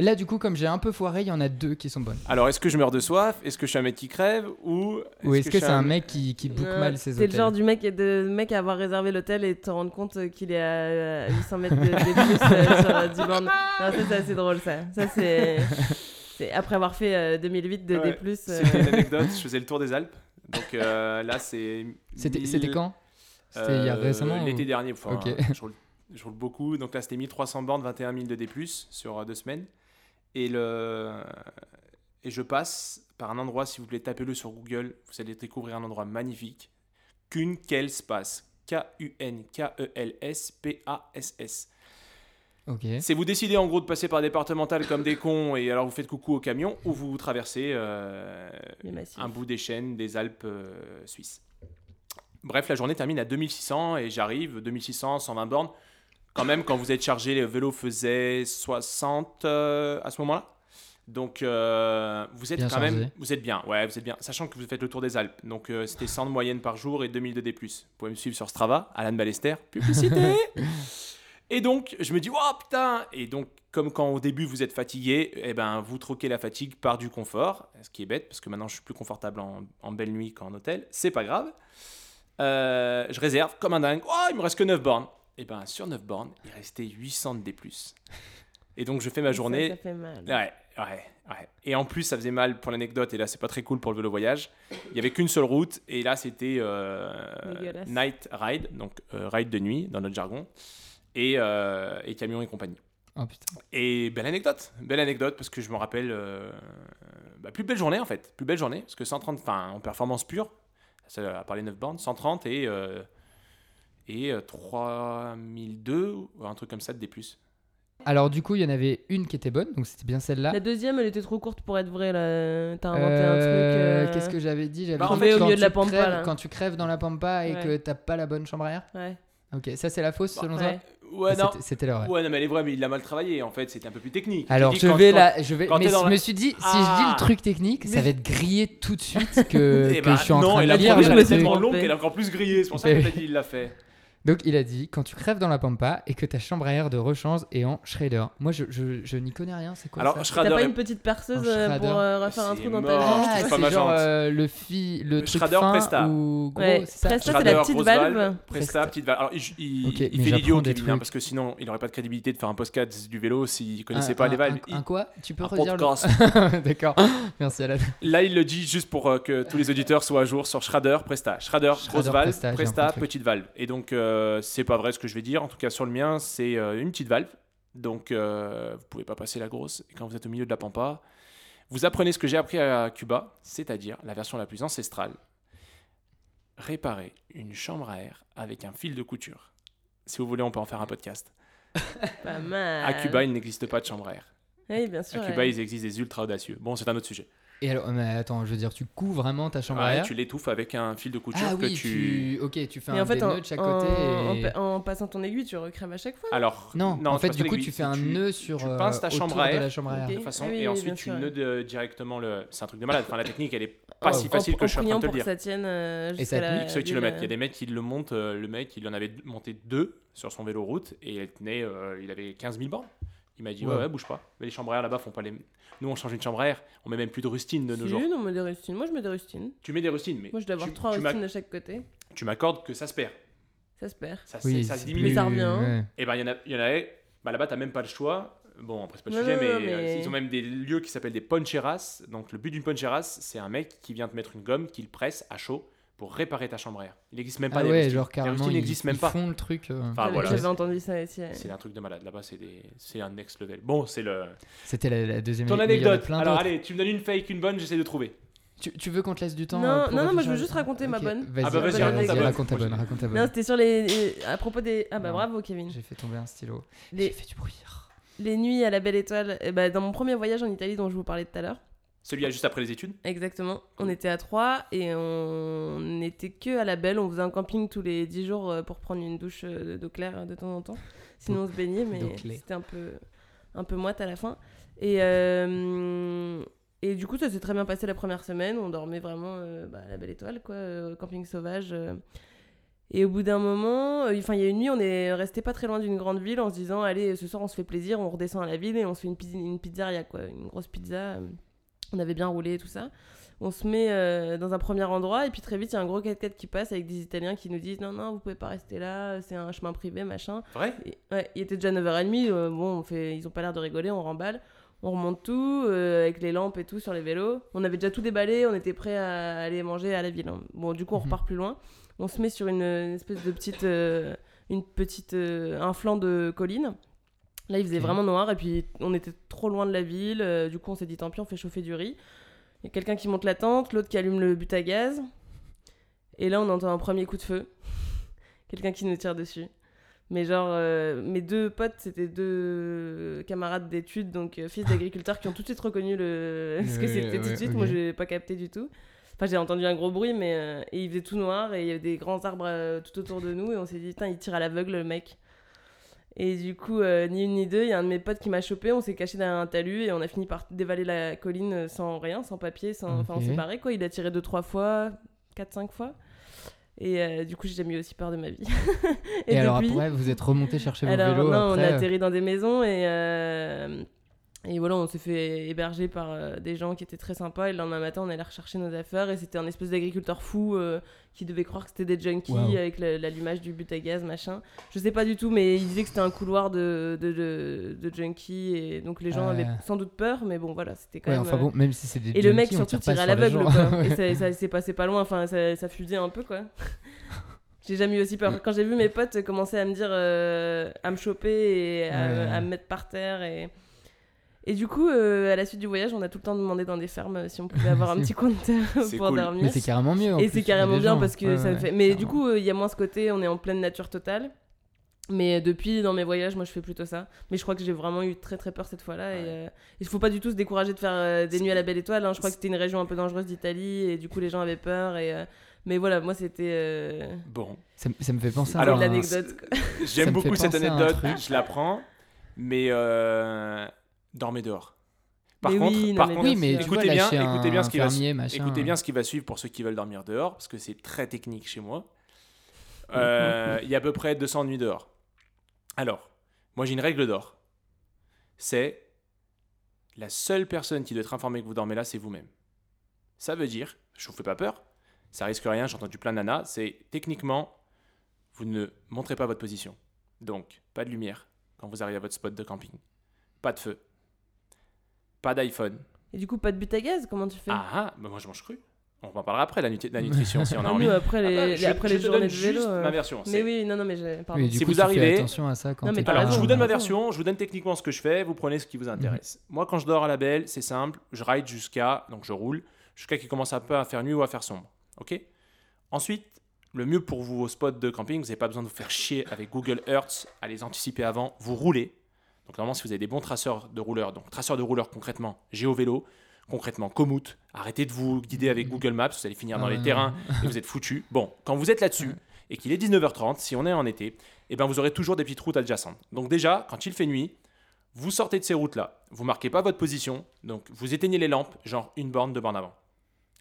Là, du coup, comme j'ai un peu foiré, il y en a deux qui sont bonnes. Alors, est-ce que je meurs de soif? Est-ce que je suis un mec qui crève? Ou Ou est-ce que, je c'est suis un mec qui, qui book Euh, mal ses T'es hôtels le genre du mec, de mec à avoir réservé l'hôtel et te rendre compte qu'il est à à 800 mètres de, de plus euh, sur euh, 10 bornes. Non, ça c'est assez drôle ça. Ça c'est. c'est après avoir fait euh, 2008 de Ouais. D+. euh, C'était une anecdote, je faisais le tour des Alpes. Donc euh, là, c'est. C'était 1000, c'était quand? C'était il y a euh, récemment L'été ou- dernier. Enfin, Ok. je, roule, je roule beaucoup. Donc là, c'était 1300 bornes, 21 000 de D, sur euh, deux semaines. Et, le... et je passe par un endroit, si vous voulez, tapez-le sur Google. Vous allez découvrir un endroit magnifique. Kunkelspass. K-U-N-K-E-L-S-P-A-S-S. Ok. C'est vous décidez en gros de passer par départemental comme des cons et alors vous faites coucou au camion ou vous traversez euh, un bout des chaînes des Alpes euh, suisses. Bref, la journée termine à 2600 et j'arrive, 2600, 120 bornes. Quand même, quand vous êtes chargé, le vélo faisait 60 euh, à ce moment-là. Donc, euh, vous êtes Bien quand même, vous êtes bien, ouais, vous êtes bien. Sachant que vous faites le tour des Alpes. Donc, euh, c'était 100 de moyenne par jour et 2000 de D+. Vous pouvez me suivre sur Strava, Alan Ballester, publicité Et donc, je me dis, oh putain Et donc, comme quand au début vous êtes fatigué, eh ben, vous troquez la fatigue par du confort, ce qui est bête, parce que maintenant je suis plus confortable en, en belle nuit qu'en hôtel, c'est pas grave. Je réserve comme un dingue, oh, il me reste que 9 bornes. Et ben, sur 9 bornes, il restait 800 de D+. Et donc, je fais ma journée, Ça, fait mal. Ouais, ouais, ouais. Et en plus, ça faisait mal pour l'anecdote, et là, c'est pas très cool pour le vélo voyage. Il y avait qu'une seule route, et là, c'était euh, night ride, donc euh, ride de nuit dans notre jargon, et, euh, et camion et compagnie. Oh putain. Et belle anecdote, belle anecdote, parce que je me rappelle, euh, bah, plus belle journée en fait, plus belle journée, parce que 130, enfin, en performance pure, ça, à part les 9 bornes, 130 et, euh, et euh, 3002, ou un truc comme ça de D+. Alors, du coup, il y en avait une qui était bonne, donc c'était bien celle-là. La deuxième, elle était trop courte pour être vraie là. T'as inventé un Euh, truc. euh, Qu'est-ce que j'avais dit? J'avais Bah, en fait, au milieu de la tu pampa, crèves- là. Quand tu crèves dans la pampa et Ouais. que t'as pas la bonne chambre à air. Ouais. Ok, ça c'est la fausse selon Ouais. toi? Ouais, non. C'était- la vraie. Ouais, non, mais elle est vraie, mais il l'a mal travaillé. En fait, c'était un peu plus technique. Alors je vais là, je vais. Mais je la- me suis dit, si je dis Ah. le truc technique, ça va être grillé tout de suite que, Eh que ben, je suis en non, train et de la lire. première, le elle est truc. tellement trompé. longue qu'elle est encore plus grillée. C'est pour ça que t'as dit il l'a fait. Donc il a dit, quand tu crèves dans la pampa et que ta chambre à air de rechange est en shredder. Moi je, je, je n'y connais rien, c'est quoi Alors, ça T'as pas est- une petite perceuse euh, pour euh, refaire un C'est trou dans ta je jambe Ah, pas c'est ma genre euh, le, fi, le truc Shredder fin Presta. ou gros, Ouais, c'est ça Presta, c'est la petite valve. Presta, petite valve. Alors, il, il- Ok, il fait l'idiot, parce que sinon, il n'aurait pas de crédibilité de faire un podcast du vélo s'il Un- connaissait pas un- les valves. Un, un quoi? Tu peux redire le... D'accord, merci Alan. Là, il le dit juste pour euh, que tous les auditeurs soient à jour sur Shredder, Presta. Shredder, grosse valve, Presta, petite valve. Et donc, euh, c'est pas vrai ce que je vais dire. En tout cas, sur le mien, c'est euh, une petite valve. Donc, euh, vous pouvez pas passer la grosse. Et quand vous êtes au milieu de la pampa, vous apprenez ce que j'ai appris à Cuba, c'est-à-dire la version la plus ancestrale. Réparer une chambre à air avec un fil de couture. Si vous voulez, on peut en faire un podcast. Pas mal. À Cuba, il n'existe pas de chambre à air. Oui, bien sûr. À Cuba, il existe des ultra audacieux. Bon, c'est un autre sujet. Et alors, mais attends, je veux dire, tu couds vraiment ta chambre à Ouais, air tu l'étouffes avec un fil de couture Ah que oui, tu... tu... Ok, tu fais Mais un en fait, en, nœuds de chaque en- côté en et... pa- en passant ton aiguille, tu recrèves à chaque fois. Alors, Non, en c'est fait, du coup, tu fais un nœud sur tu euh, pinces ta chambre à de air. la chambre à air. Ok. de façon, Ah oui, et oui, ensuite tu sûr, nœudes euh, directement le. C'est un truc de malade. Enfin, la technique, elle est pas Oh. si facile en, que je suis en train de te le dire. que ça tienne euh, Et ça la- l'île, kilomètres. Il y a euh, des mecs qui le montent. le mec, il en avait monté deux sur son vélo route et tenait, euh, il avait 15 000 bornes. Il m'a dit Ouais. ouais, ouais, bouge pas. Mais les chambres à air là-bas font pas les. Nous, on change une chambre à air. On met même plus de rustines de nos Si, jours. non, mais des rustines. Moi, je mets des rustines. Tu mets des rustines, mais Moi, je dois avoir tu, trois tu rustines de chaque côté. tu m'accordes que ça se perd. Ça se perd. Ça, Oui, ça se diminue. Mais ça revient, ouais. Et ben, il y en a, il y en a bah, là-bas, t'as même pas le choix. Bon, après, c'est pas le Non, sujet, non, mais, non, mais- euh, ils ont même des lieux qui s'appellent des poncheras. Donc, le but d'une poncheras, c'est un mec qui vient te mettre une gomme, qu'il presse à chaud pour réparer ta chambre à air. Il n'existe même pas Ah des ouais, genre Les carrément, ils, n'existent même ils pas. font le truc. euh. Enfin, J'avais- voilà. J'avais entendu ça aussi. ouais. C'est un truc de malade. Là-bas, c'est des... c'est un next level. Bon, c'est le. C'était la, la deuxième Ton anecdote. plein Alors, allez, tu me donnes une fake, une bonne, j'essaie de trouver. Tu, tu veux qu'on te laisse du temps Non, euh, pour non, non, moi, je veux juste raconter ma bonne. Vas-y, Ah bah, vas-y, vas-y, raconte ta bonne. raconte ta bonne, raconte ta Non, bonne. c'était sur les. À propos des. Ah bah Non. bravo, Kevin. J'ai fait tomber un stylo. Les, J'ai fait du bruit. les nuits à la Belle Étoile. eh bah, dans mon premier voyage en Italie dont je vous parlais tout à l'heure. Celui à juste après les études Exactement. On était à trois et on n'était que à la Belle. On faisait un camping tous les 10 jours euh, pour prendre une douche euh, d'eau claire euh, de temps en temps. Sinon, on se baignait, mais c'était un peu, un peu moite à la fin. Et, euh, et du coup, ça s'est très bien passé la première semaine. On dormait vraiment euh, bah, à la Belle Étoile, quoi, au camping sauvage. euh. Et au bout d'un moment, euh, enfin, il y a une nuit, on est resté pas très loin d'une grande ville en se disant, allez, ce soir, on se fait plaisir, on redescend à la ville et on se fait une, pizz- une pizzeria, quoi, une grosse pizza. On avait bien roulé et tout ça. On se met euh, dans un premier endroit et puis très vite, il y a un gros 4x4 qui passe avec des Italiens qui nous disent, non, non, vous pouvez pas rester là, c'est un chemin privé, machin. Vrai? Et- ouais, il était déjà 9h30, euh, bon, on fait, ils ont pas l'air de rigoler, on remballe. On remonte tout, euh, avec les lampes et tout sur les vélos. On avait déjà tout déballé, on était prêt à aller manger à la ville. hein. Bon, du coup, on Mhm. repart plus loin. On se met sur une, une espèce de petite, euh, une petite, un flanc de colline. Là, il faisait Ok. vraiment noir et puis on était trop loin de la ville. euh, du coup, on s'est dit tant pis, on fait chauffer du riz. Il y a quelqu'un qui monte la tente, l'autre qui allume le but à gaz. Et là, on entend un premier coup de feu. quelqu'un qui nous tire dessus. Mais genre, euh, mes deux potes, c'était deux camarades d'études, donc euh, fils d'agriculteurs, qui ont tout de suite reconnu le... ce que Ouais, c'était tout de suite. Moi, j'ai pas capté du tout. Enfin, j'ai entendu un gros bruit, mais et il faisait tout noir et il y avait des grands arbres tout autour de nous et on s'est dit, putain, il tire à l'aveugle le mec. Et du coup, euh, ni une ni deux, il y a un de mes potes qui m'a chopé, on s'est caché derrière un talus et on a fini par dévaler la colline euh, sans rien, sans papier, sans... enfin on s'est barré quoi. Il a tiré deux, trois fois, quatre, cinq fois. Et euh, du coup, j'ai jamais eu aussi peur de ma vie. Et, alors depuis- après, vous êtes remonté chercher vos alors, vélos non, après. on a atterri dans des maisons et, euh, et voilà, on s'est fait héberger par euh, des gens qui étaient très sympas. Et le lendemain matin, on allait rechercher nos affaires et c'était un espèce d'agriculteur fou euh, qui devait croire que c'était des junkies Wow. avec l'allumage du but à gaz, machin. Je sais pas du tout, mais il disait que c'était un couloir de, de, de, de junkies et donc les gens avaient sans doute peur, mais bon, voilà, c'était quand Ouais, même. enfin euh, bon, même si c'est des et le mec junkies, surtout tirait à l'aveugle et ça, ça s'est passé pas loin, enfin ça, ça fusait un peu quoi. J'ai jamais eu aussi peur. Quand j'ai vu mes potes commencer à me dire, euh, à me choper et à, Ouais. à me mettre par terre et. Et du coup, euh, à la suite du voyage, on a tout le temps demandé dans des fermes si on pouvait avoir un petit coin de pour cool. dormir. Mais c'est carrément mieux. en Et c'est il carrément bien gens. parce que Ouais, ça me ouais, fait. Mais du coup, euh, il y a moins ce côté, on est en pleine nature totale. Mais depuis, dans mes voyages, moi, je fais plutôt ça. Mais je crois que j'ai vraiment eu très très peur cette fois-là. Et Ouais. euh, il faut pas du tout se décourager de faire euh, des nuits à la belle étoile. hein. Je crois que c'était une région un peu dangereuse d'Italie et du coup, les gens avaient peur. Et, euh, Mais voilà, moi, c'était. euh, Bon. Ça, me- ça me fait penser à l'anecdote. J'aime me beaucoup cette anecdote, je la prends, mais euh, dormez dehors. Par Mais contre, oui, par mais contre Oui, mais tu vois, écoutez, bien, lâcher écoutez bien un ce qui va fermier, machin. Écoutez bien ce qui va suivre pour ceux qui veulent dormir dehors, parce que c'est très technique chez moi. Euh, Il y a à peu près 200 nuits dehors. Alors, moi j'ai une règle d'or. C'est la seule personne qui doit être informée que vous dormez là, c'est vous-même. Ça veut dire, je vous fais pas peur, ça risque rien, j'ai entendu plein de nanas, c'est techniquement, vous ne montrez pas votre position. Donc, pas de lumière quand vous arrivez à votre spot de camping. Pas de feu. Pas d'iPhone. Et du coup, pas de but à gaz, comment tu fais? Ah ah, bah moi je mange cru. On en parlera après, la, nut- la nutrition, si on a Ah, envie. nous, après les, Ah bah, les- je- après je les te journées donne de vélo. juste euh, ma version. Mais oui, non, non, mais j'ai. Pardon. Du Si coup, vous arrivez- attention à ça quand Non, mais Alors, je raison. vous donne ma version, je vous donne techniquement ce que je fais, vous prenez ce qui vous intéresse. Moi, quand je dors à la belle, c'est simple, je ride jusqu'à, donc je roule, jusqu'à qu'il commence un peu à faire nuit ou à faire sombre. Ok? Ensuite, le mieux pour vous au spot de camping, vous n'avez pas besoin de vous faire chier avec Google Earth, à les anticiper avant, vous roulez. Donc normalement, si vous avez des bons traceurs de rouleurs, donc traceurs de rouleurs concrètement, géo-vélo, concrètement Komoot, arrêtez de vous guider avec Google Maps, vous allez finir dans Ah les terrains non. et vous êtes foutu. Bon, quand vous êtes là-dessus et qu'il est 19h30, si on est en été, eh ben vous aurez toujours des petites routes adjacentes. Donc déjà, quand il fait nuit, vous sortez de ces routes-là, vous marquez pas votre position, donc vous éteignez les lampes, genre une borne, deux bornes avant.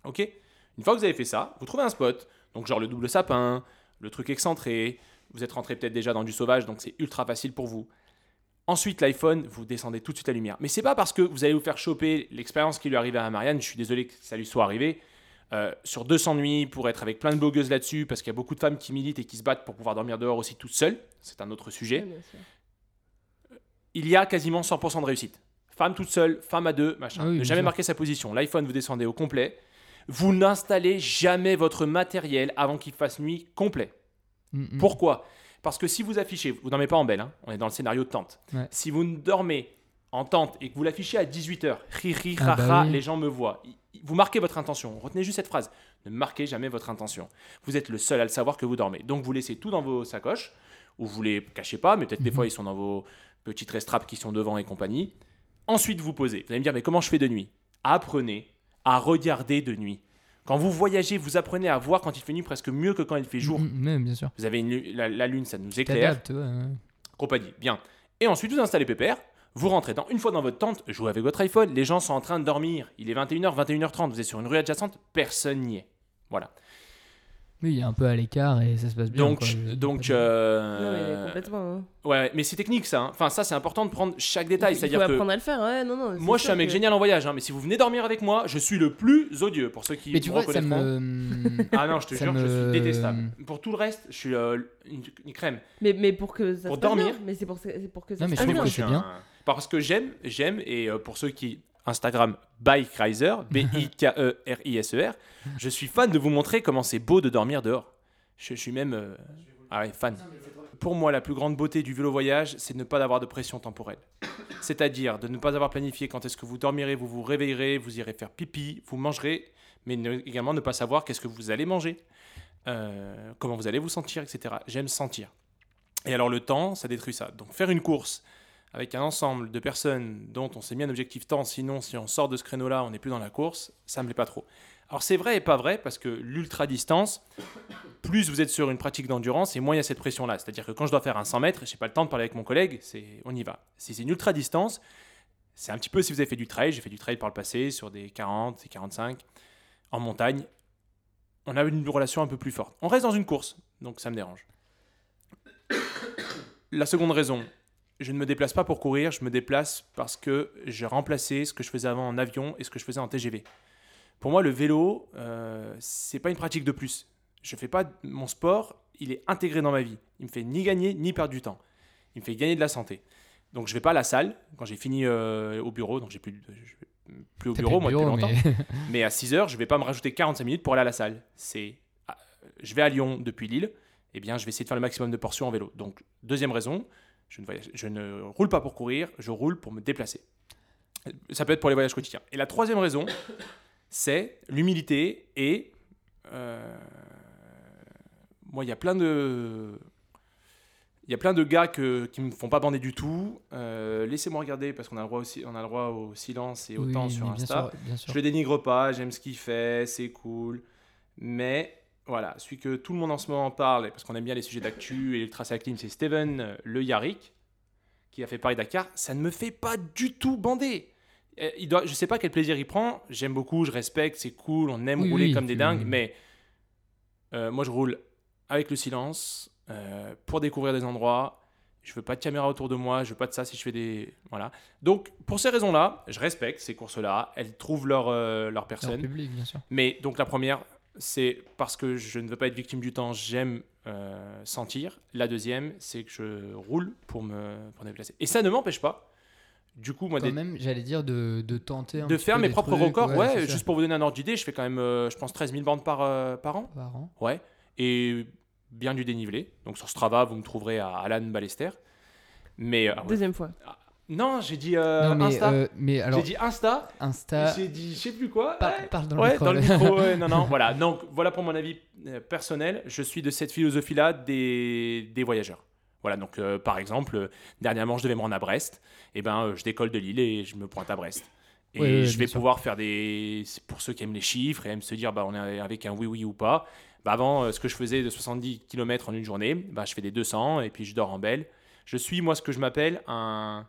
Ok? Une fois que vous avez fait ça, vous trouvez un spot, donc genre le double sapin, le truc excentré, vous êtes rentré peut-être déjà dans du sauvage, donc c'est ultra facile pour vous. Ensuite, l'iPhone, vous descendez tout de suite la lumière. Mais c'est pas parce que vous allez vous faire choper l'expérience qui lui arrivait à Marianne, je suis désolé que ça lui soit arrivé, euh, sur 200 nuits pour être avec plein de blogueuses là-dessus, parce qu'il y a beaucoup de femmes qui militent et qui se battent pour pouvoir dormir dehors aussi toutes seules. C'est un autre sujet. Il y a quasiment 100% de réussite. Femme toute seule, femme à deux, machin. Ah oui, ne jamais sûr. marquer sa position. L'iPhone, vous descendez au complet. Vous n'installez jamais votre matériel avant qu'il fasse nuit complet. Mm, mm. Pourquoi? Parce que si vous affichez, vous dormez pas en belle, hein, on est dans le scénario de tente. Ouais. Si vous dormez en tente et que vous l'affichez à 18h, ri ri Ah bah oui. les gens me voient. Vous marquez votre intention. Retenez juste cette phrase. Ne marquez jamais votre intention. Vous êtes le seul à le savoir que vous dormez. Donc vous laissez tout dans vos sacoches, ou vous les cachez pas, mais peut-être des Mhm. fois ils sont dans vos petites restraps qui sont devant et compagnie. Ensuite vous posez. Vous allez me dire, mais comment je fais de nuit? Apprenez à regarder de nuit. Quand vous voyagez, vous apprenez à voir quand il fait nuit presque mieux que quand il fait jour. Mm, mm, bien sûr. Vous avez une la, la lune, ça nous éclaire. Ouais, ouais. Compagnie, bien. Et ensuite, vous installez Pépère, vous rentrez dans, une fois dans votre tente, jouez avec votre iPhone, les gens sont en train de dormir. Il est 21h, 21h30, vous êtes sur une rue adjacente, personne n'y est. Voilà. Oui, il est un peu à l'écart et ça se passe bien. Donc, quoi. Je- donc euh, Non, mais complètement. hein. ouais, mais c'est technique ça. hein. Enfin, ça, c'est important de prendre chaque détail. Il faut C'est-à-dire que apprendre à le faire, ouais, non, non. moi, je suis un mec que- génial en voyage, hein, mais si vous venez dormir avec moi, je suis le plus odieux pour ceux qui Mais tu me vois, ça me. Ah non, je te ça jure, je suis détestable. Pour tout le reste, je suis euh, une, une crème. Mais, mais pour que ça Pour se passe dormir. bien. Mais c'est pour, c'est pour que ça Non, mais se je passe trouve bien. que je suis c'est bien. Parce que j'aime, j'aime, et euh, pour ceux qui Instagram Bike Riser, B-I-K-E-R-I-S-E-R, E je suis fan de vous montrer comment c'est beau de dormir dehors. Je, suis même euh, ah fan. Pour moi, la plus grande beauté du vélo voyage, c'est de ne pas avoir de pression temporelle. C'est-à-dire de ne pas avoir planifié quand est-ce que vous dormirez, vous vous réveillerez, vous irez faire pipi, vous mangerez, mais également ne pas savoir qu'est-ce que vous allez manger, euh, comment vous allez vous sentir, etc. J'aime sentir. Et alors le temps, ça détruit ça. Donc faire une course avec un ensemble de personnes dont on s'est mis un objectif temps, sinon si on sort de ce créneau-là, on n'est plus dans la course, ça me plaît pas trop. Alors c'est vrai et pas vrai, parce que l'ultra-distance, plus vous êtes sur une pratique d'endurance, et moins il y a cette pression-là. C'est-à-dire que quand je dois faire un 100 mètres, je n'ai pas le temps de parler avec mon collègue, c'est on y va. Si c'est une ultra-distance, c'est un petit peu si vous avez fait du trail, j'ai fait du trail par le passé, sur des 40 et 45, en montagne, on a une relation un peu plus forte. On reste dans une course, donc ça me dérange. La seconde raison, je ne me déplace pas pour courir, je me déplace parce que j'ai remplacé ce que je faisais avant en avion et ce que je faisais en TGV. Pour moi, le vélo, euh, c'est pas une pratique de plus. Je fais pas mon sport, il est intégré dans ma vie. Il me fait ni gagner ni perdre du temps. Il me fait gagner de la santé. Donc je vais pas à la salle quand j'ai fini euh, au bureau, donc j'ai plus, je vais plus au bureau, plus moi de depuis longtemps. mais- à 6 heures, je vais pas me rajouter 45 minutes pour aller à la salle. C'est, ah, je vais à Lyon depuis Lille. Eh bien, je vais essayer de faire le maximum de portions en vélo. Donc, deuxième raison, je ne, voyage- je ne roule pas pour courir, je roule pour me déplacer. Ça peut être pour les voyages quotidiens. Et la troisième raison, c'est l'humilité et euh, moi, il y a plein de il y a plein de gars que, qui me font pas bander du tout. Euh, Laissez-moi regarder parce qu'on a le droit aussi, on a le droit au silence et au Oui, temps sur Insta. sûr, sûr. Je le dénigre pas, j'aime ce qu'il fait, c'est cool. Mais voilà, celui que tout le monde en ce moment parle, parce qu'on aime bien les sujets d'actu et l'ultra cycling, c'est Steven euh, Le Yarrick, qui a fait Paris-Dakar. Ça ne me fait pas du tout bander. Euh, Il doit, je sais pas quel plaisir il prend. J'aime beaucoup, je respecte, c'est cool, on aime Oui, rouler oui, comme des dingues. Mais euh, moi, je roule avec le silence euh, pour découvrir des endroits. Je veux pas de caméra autour de moi, je veux pas de ça si je fais des. Voilà. Donc, pour ces raisons-là, je respecte ces courses-là. Elles trouvent leur, euh, leur Leur personne. public, bien sûr. Mais donc, la première, c'est parce que je ne veux pas être victime du temps, j'aime euh, sentir. La deuxième, c'est que je roule pour me, pour me déplacer. Et ça ne m'empêche pas, du coup, moi, Quand même, j'allais dire de, de tenter un de petit faire peu mes propres trucs, records. Ouais, ça. juste pour vous donner un ordre d'idée, je fais quand même, euh, je pense, 13 000 bandes par, euh, par an. Par an. Ouais. Et bien du dénivelé. Donc, sur Strava, vous me trouverez à Alan Ballester. Mais. euh, ah ouais. Deuxième fois. Non, j'ai dit euh, non, mais, Insta. euh, mais alors, J'ai dit Insta. Insta. J'ai dit je sais plus quoi. Par- ouais. Parle dans le Ouais, micro. dans le micro, ouais, non, non, voilà. Donc, voilà pour mon avis euh, personnel. Je suis de cette philosophie-là des, des voyageurs. Voilà, donc, euh, par exemple, dernièrement, je devais me rendre à Brest. Et ben, euh, je décolle de Lille et je me pointe à Brest. Et Ouais, je vais sûr. pouvoir faire des. Pour ceux qui aiment les chiffres et aiment se dire, bah, on est avec un oui, oui ou pas. Bah, avant, ce que je faisais de 70 km en une journée, bah, je fais des 200 et puis je dors en belle. Je suis, moi, ce que je m'appelle un.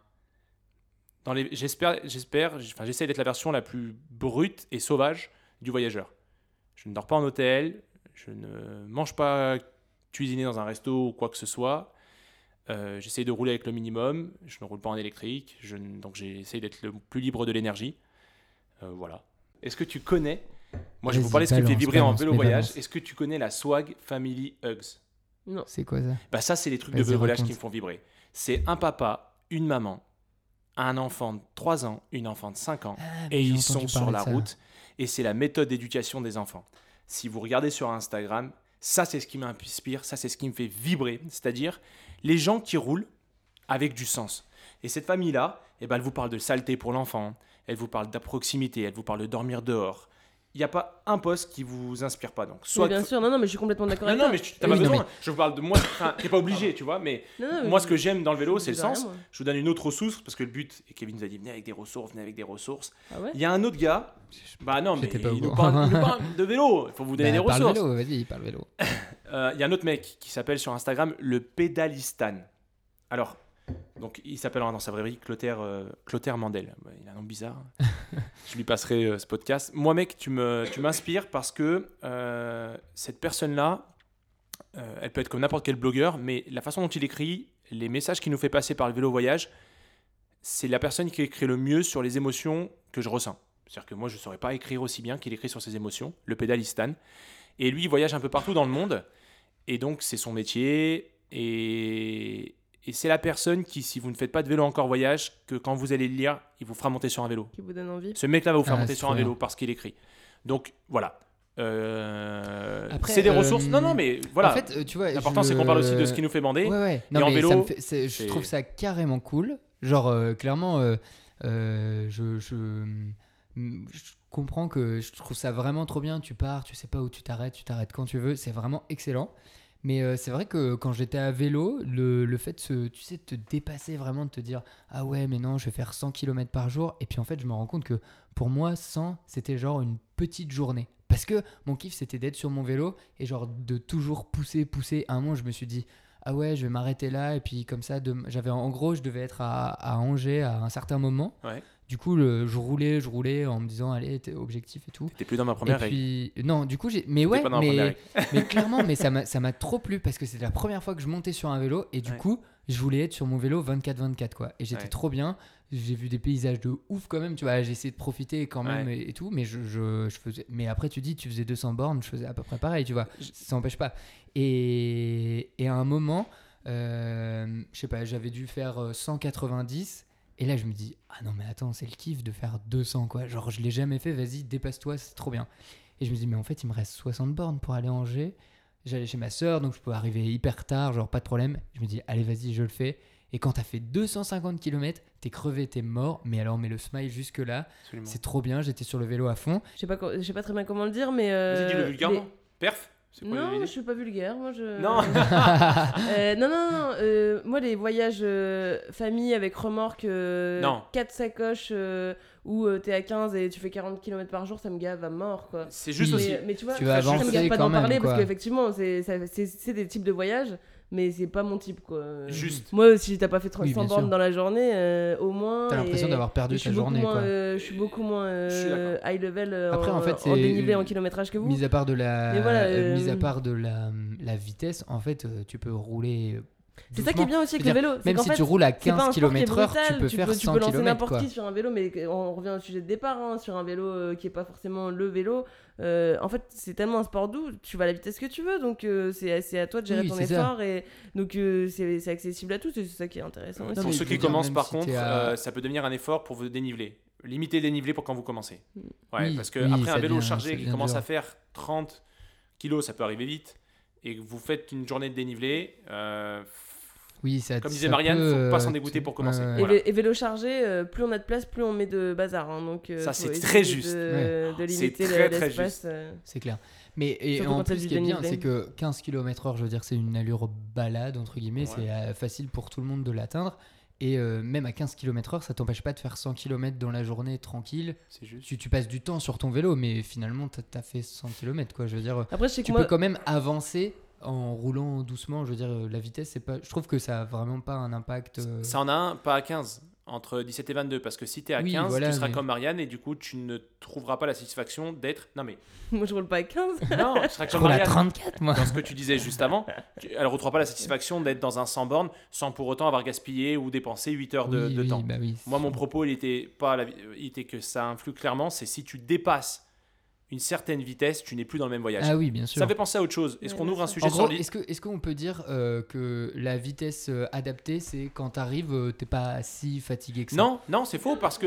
Dans les, j'espère, j'espère, enfin, j'essaie d'être la version la plus brute et sauvage du voyageur. Je ne dors pas en hôtel, je ne mange pas cuisiné dans un resto ou quoi que ce soit. Euh, j'essaye de rouler avec le minimum. Je ne roule pas en électrique. Je, donc j'essaye d'être le plus libre de l'énergie. Euh, voilà. Est-ce que tu connais Moi, je vais vous parler de ce qui me fait vibrer en vélo voyage. Est-ce que tu connais la Swag Family Hugs? Non. C'est quoi ça? Bah ça, c'est les trucs de vélo voyage qui me font vibrer. C'est un papa, une maman, un enfant de 3 ans, une enfant de 5 ans, et ils sont sur la route. Et c'est la méthode d'éducation des enfants. Si vous regardez sur Instagram, ça c'est ce qui m'inspire, ça c'est ce qui me fait vibrer. C'est-à-dire les gens qui roulent avec du sens. Et cette famille-là, eh ben, elle vous parle de saleté pour l'enfant, elle vous parle de proximité, elle vous parle de dormir dehors. Il n'y a pas un poste qui vous inspire pas. Donc, soit bien sûr, non, non, mais je suis complètement d'accord non, avec non, toi. mais tu n'as Oui, pas non, besoin. Je vous parle de moi. Enfin, t'es pas obligé, tu vois. Mais Non, non, mais moi, ce que j'aime dans le vélo, c'est le rien, sens. Je vous donne une autre ressource parce que le but, et Kevin nous a dit venez avec des ressources, venez avec des ressources. Ah ouais Il y a un autre gars. Bah non, mais il nous, parle, il nous parle de vélo. Il faut vous donner des Bah, parle ressources. vélo, vas-y, parle vélo. Euh, Il y a un autre mec qui s'appelle sur Instagram le Pédalistan. Alors, donc il s'appelle dans sa vraie vie Clotaire, euh, Clotaire Mandel. Il a un nom bizarre. Je lui passerai euh, ce podcast. Moi, mec, tu me, tu m'inspires parce que euh, cette personne-là, elle peut être comme n'importe quel blogueur, mais la façon dont il écrit, les messages qu'il nous fait passer par le vélo voyage, c'est la personne qui écrit le mieux sur les émotions que je ressens. C'est-à-dire que moi, je ne saurais pas écrire aussi bien qu'il écrit sur ses émotions, le pédalistan. Et lui, il voyage un peu partout dans le monde. Et donc, c'est son métier. Et, et c'est la personne qui, si vous ne faites pas de vélo encore voyage, que quand vous allez le lire, il vous fera monter sur un vélo. Qui vous donne envie. Ce mec-là va vous faire Ah, monter sur un vélo parce qu'il écrit. Donc, voilà. Euh, Après, c'est des euh, ressources. Non, non, mais voilà. En fait, euh, tu vois, L'important, je- c'est qu'on parle aussi de ce qui nous fait bander. Ouais, ouais. Non, Et en vélo, ça me fait- c'est- je trouve ça carrément cool. Genre, euh, clairement, euh, euh, je, je, je comprends que je trouve ça vraiment trop bien. Tu pars, tu sais pas où tu t'arrêtes, tu t'arrêtes quand tu veux. C'est vraiment excellent. Mais euh, c'est vrai que quand j'étais à vélo, le, fait de tu sais, te dépasser vraiment, de te dire Ah ouais, mais non, je vais faire 100 km par jour. Et puis en fait, je me rends compte que pour moi, 100, c'était genre une petite journée. Parce que mon kiff, c'était d'être sur mon vélo et genre de toujours pousser, pousser. Un moment, je me suis dit ah ouais, je vais m'arrêter là. Et puis comme ça, j'avais en gros, je devais être à, Angers à un certain moment. Du coup, le- je roulais, je roulais en me disant, allez, t'es objectif et tout. T'es plus dans ma première et règle. non, du coup, j'ai. Mais ouais, mais, clairement, mais ça m'a trop plu parce que c'était la première fois que je montais sur un vélo et du Ouais. coup, je voulais être sur mon vélo 24-24 quoi. Et j'étais Ouais. trop bien. J'ai vu des paysages de ouf quand même, tu vois. J'ai essayé de profiter quand même Ouais. et, et tout, mais je, je, je faisais. Mais après, tu dis, tu faisais 200 bornes, je faisais à peu près pareil, tu vois. Ça n'empêche pas. Et, et à un moment, euh, je sais pas, j'avais dû faire euh, 190. Et là, je me dis, ah non, mais attends, c'est le kiff de faire 200, quoi. Genre, je l'ai jamais fait, vas-y, dépasse-toi, c'est trop bien. Et je me dis, mais en fait, il me reste 60 bornes pour aller à Angers. J'allais chez ma soeur, donc je peux arriver hyper tard, genre pas de problème. Je me dis, allez, vas-y, je le fais. Et quand t'as fait 250 km, t'es crevé, t'es mort. Mais alors, mais le smile jusque-là, c'est trop bien. J'étais sur le vélo à fond. Je sais pas, co- je sais pas très bien comment le dire, mais. euh, Vas-y, dis-le vulgairement. les- Perf quoi Non, je suis pas vulgaire, moi je. Non. Euh, non, non, non. euh, moi, les voyages euh, famille avec remorque, Non. 4 sacoches euh, où euh, t'es à 15 et tu fais 40 km par jour, ça me gave à mort, quoi. C'est juste Oui. aussi. Mais, mais tu vois, Tu vas ça me gave pas d'en parler quoi. parce qu'effectivement, c'est des types de voyages, mais c'est pas mon type, quoi. Juste. Moi, si t'as pas fait 300 Oui, bornes dans la journée, euh, au moins. T'as l'impression d'avoir perdu ta journée, moins, quoi. euh, je suis beaucoup moins Je suis euh, high level Après, en fait, en dénivelé, en kilométrage que vous. Mis à part de la, Mais voilà, euh, euh, mis à part de la, la vitesse, en fait, tu peux rouler. C'est ça qui est bien aussi avec le vélo. Même si fait, tu roules à c'est pas 15 un sport qui est km/h, tu peux faire tu 100 peux lancer n'importe qui sur un vélo, mais on revient au sujet de départ, hein, sur un vélo euh, qui est pas forcément le vélo. Euh, en fait, c'est tellement un sport doux, tu vas à la vitesse que tu veux, donc euh, c'est à toi de gérer Oui, ton ça. effort et donc euh, c'est accessible à tous, et c'est ça qui est intéressant. Non, aussi. mais Pour ceux qui commencent, par si contre, à- euh, ça peut devenir un effort pour vous déniveler. Limiter le dénivelé pour quand vous commencez. Ouais, Oui, parce que oui, après un vélo devient- chargé qui commence dur. à faire 30 kilos, ça peut arriver vite. Et que vous faites une journée de dénivelé. Euh, Oui, ça, Comme disait ça Marianne, peut, faut pas s'en euh, dégoûter tu- pour commencer. ouais, ouais. Et, Voilà. vé- et vélo chargé, euh, plus on a de place, plus on met de bazar. hein, donc, euh, Ça, c'est très de- juste. De, C'est très, très euh. C'est clair. Mais et en plus, ce qui est bien, c'est que 15 km/h, je veux dire, c'est une allure balade, entre guillemets. Ouais. C'est euh, facile pour tout le monde de l'atteindre. Et euh, même à 15 km/h, ça t'empêche pas de faire 100 km dans la journée tranquille. C'est juste. Tu, tu passes du temps sur ton vélo, mais finalement, t'as as fait 100 km, quoi. Je veux dire, Après, tu moi, peux quand même avancer en roulant doucement. Je veux dire, euh, la vitesse, c'est pas. Je trouve que ça a vraiment pas un impact. euh, Ça en a un, pas à 15. entre 17 et 22 parce que si tu es à Oui, 15, voilà, tu seras mais- comme Marianne et du coup tu ne trouveras pas la satisfaction d'être. Non mais Moi, je roule pas à 15. non, tu seras Je comme roule à Marianne. 34, moi. Dans ce que tu disais juste avant, tu- elle ne retrouvera pas la satisfaction d'être dans un 100 bornes sans pour autant avoir gaspillé ou dépensé 8 heures de, Oui, de oui, temps. bah oui, Moi, mon propos, il était pas, la- il était que ça influe clairement, c'est si tu dépasses une certaine vitesse, tu n'es plus dans le même voyage. Ah oui, bien sûr. ça fait penser à autre chose. Est-ce qu'on bien ouvre un sujet En sur gros, l'île est-ce que est-ce qu'on peut dire euh, que la vitesse euh, adaptée, c'est quand t'arrives, euh, t'es pas si fatigué que ça? Non, non, c'est faux parce que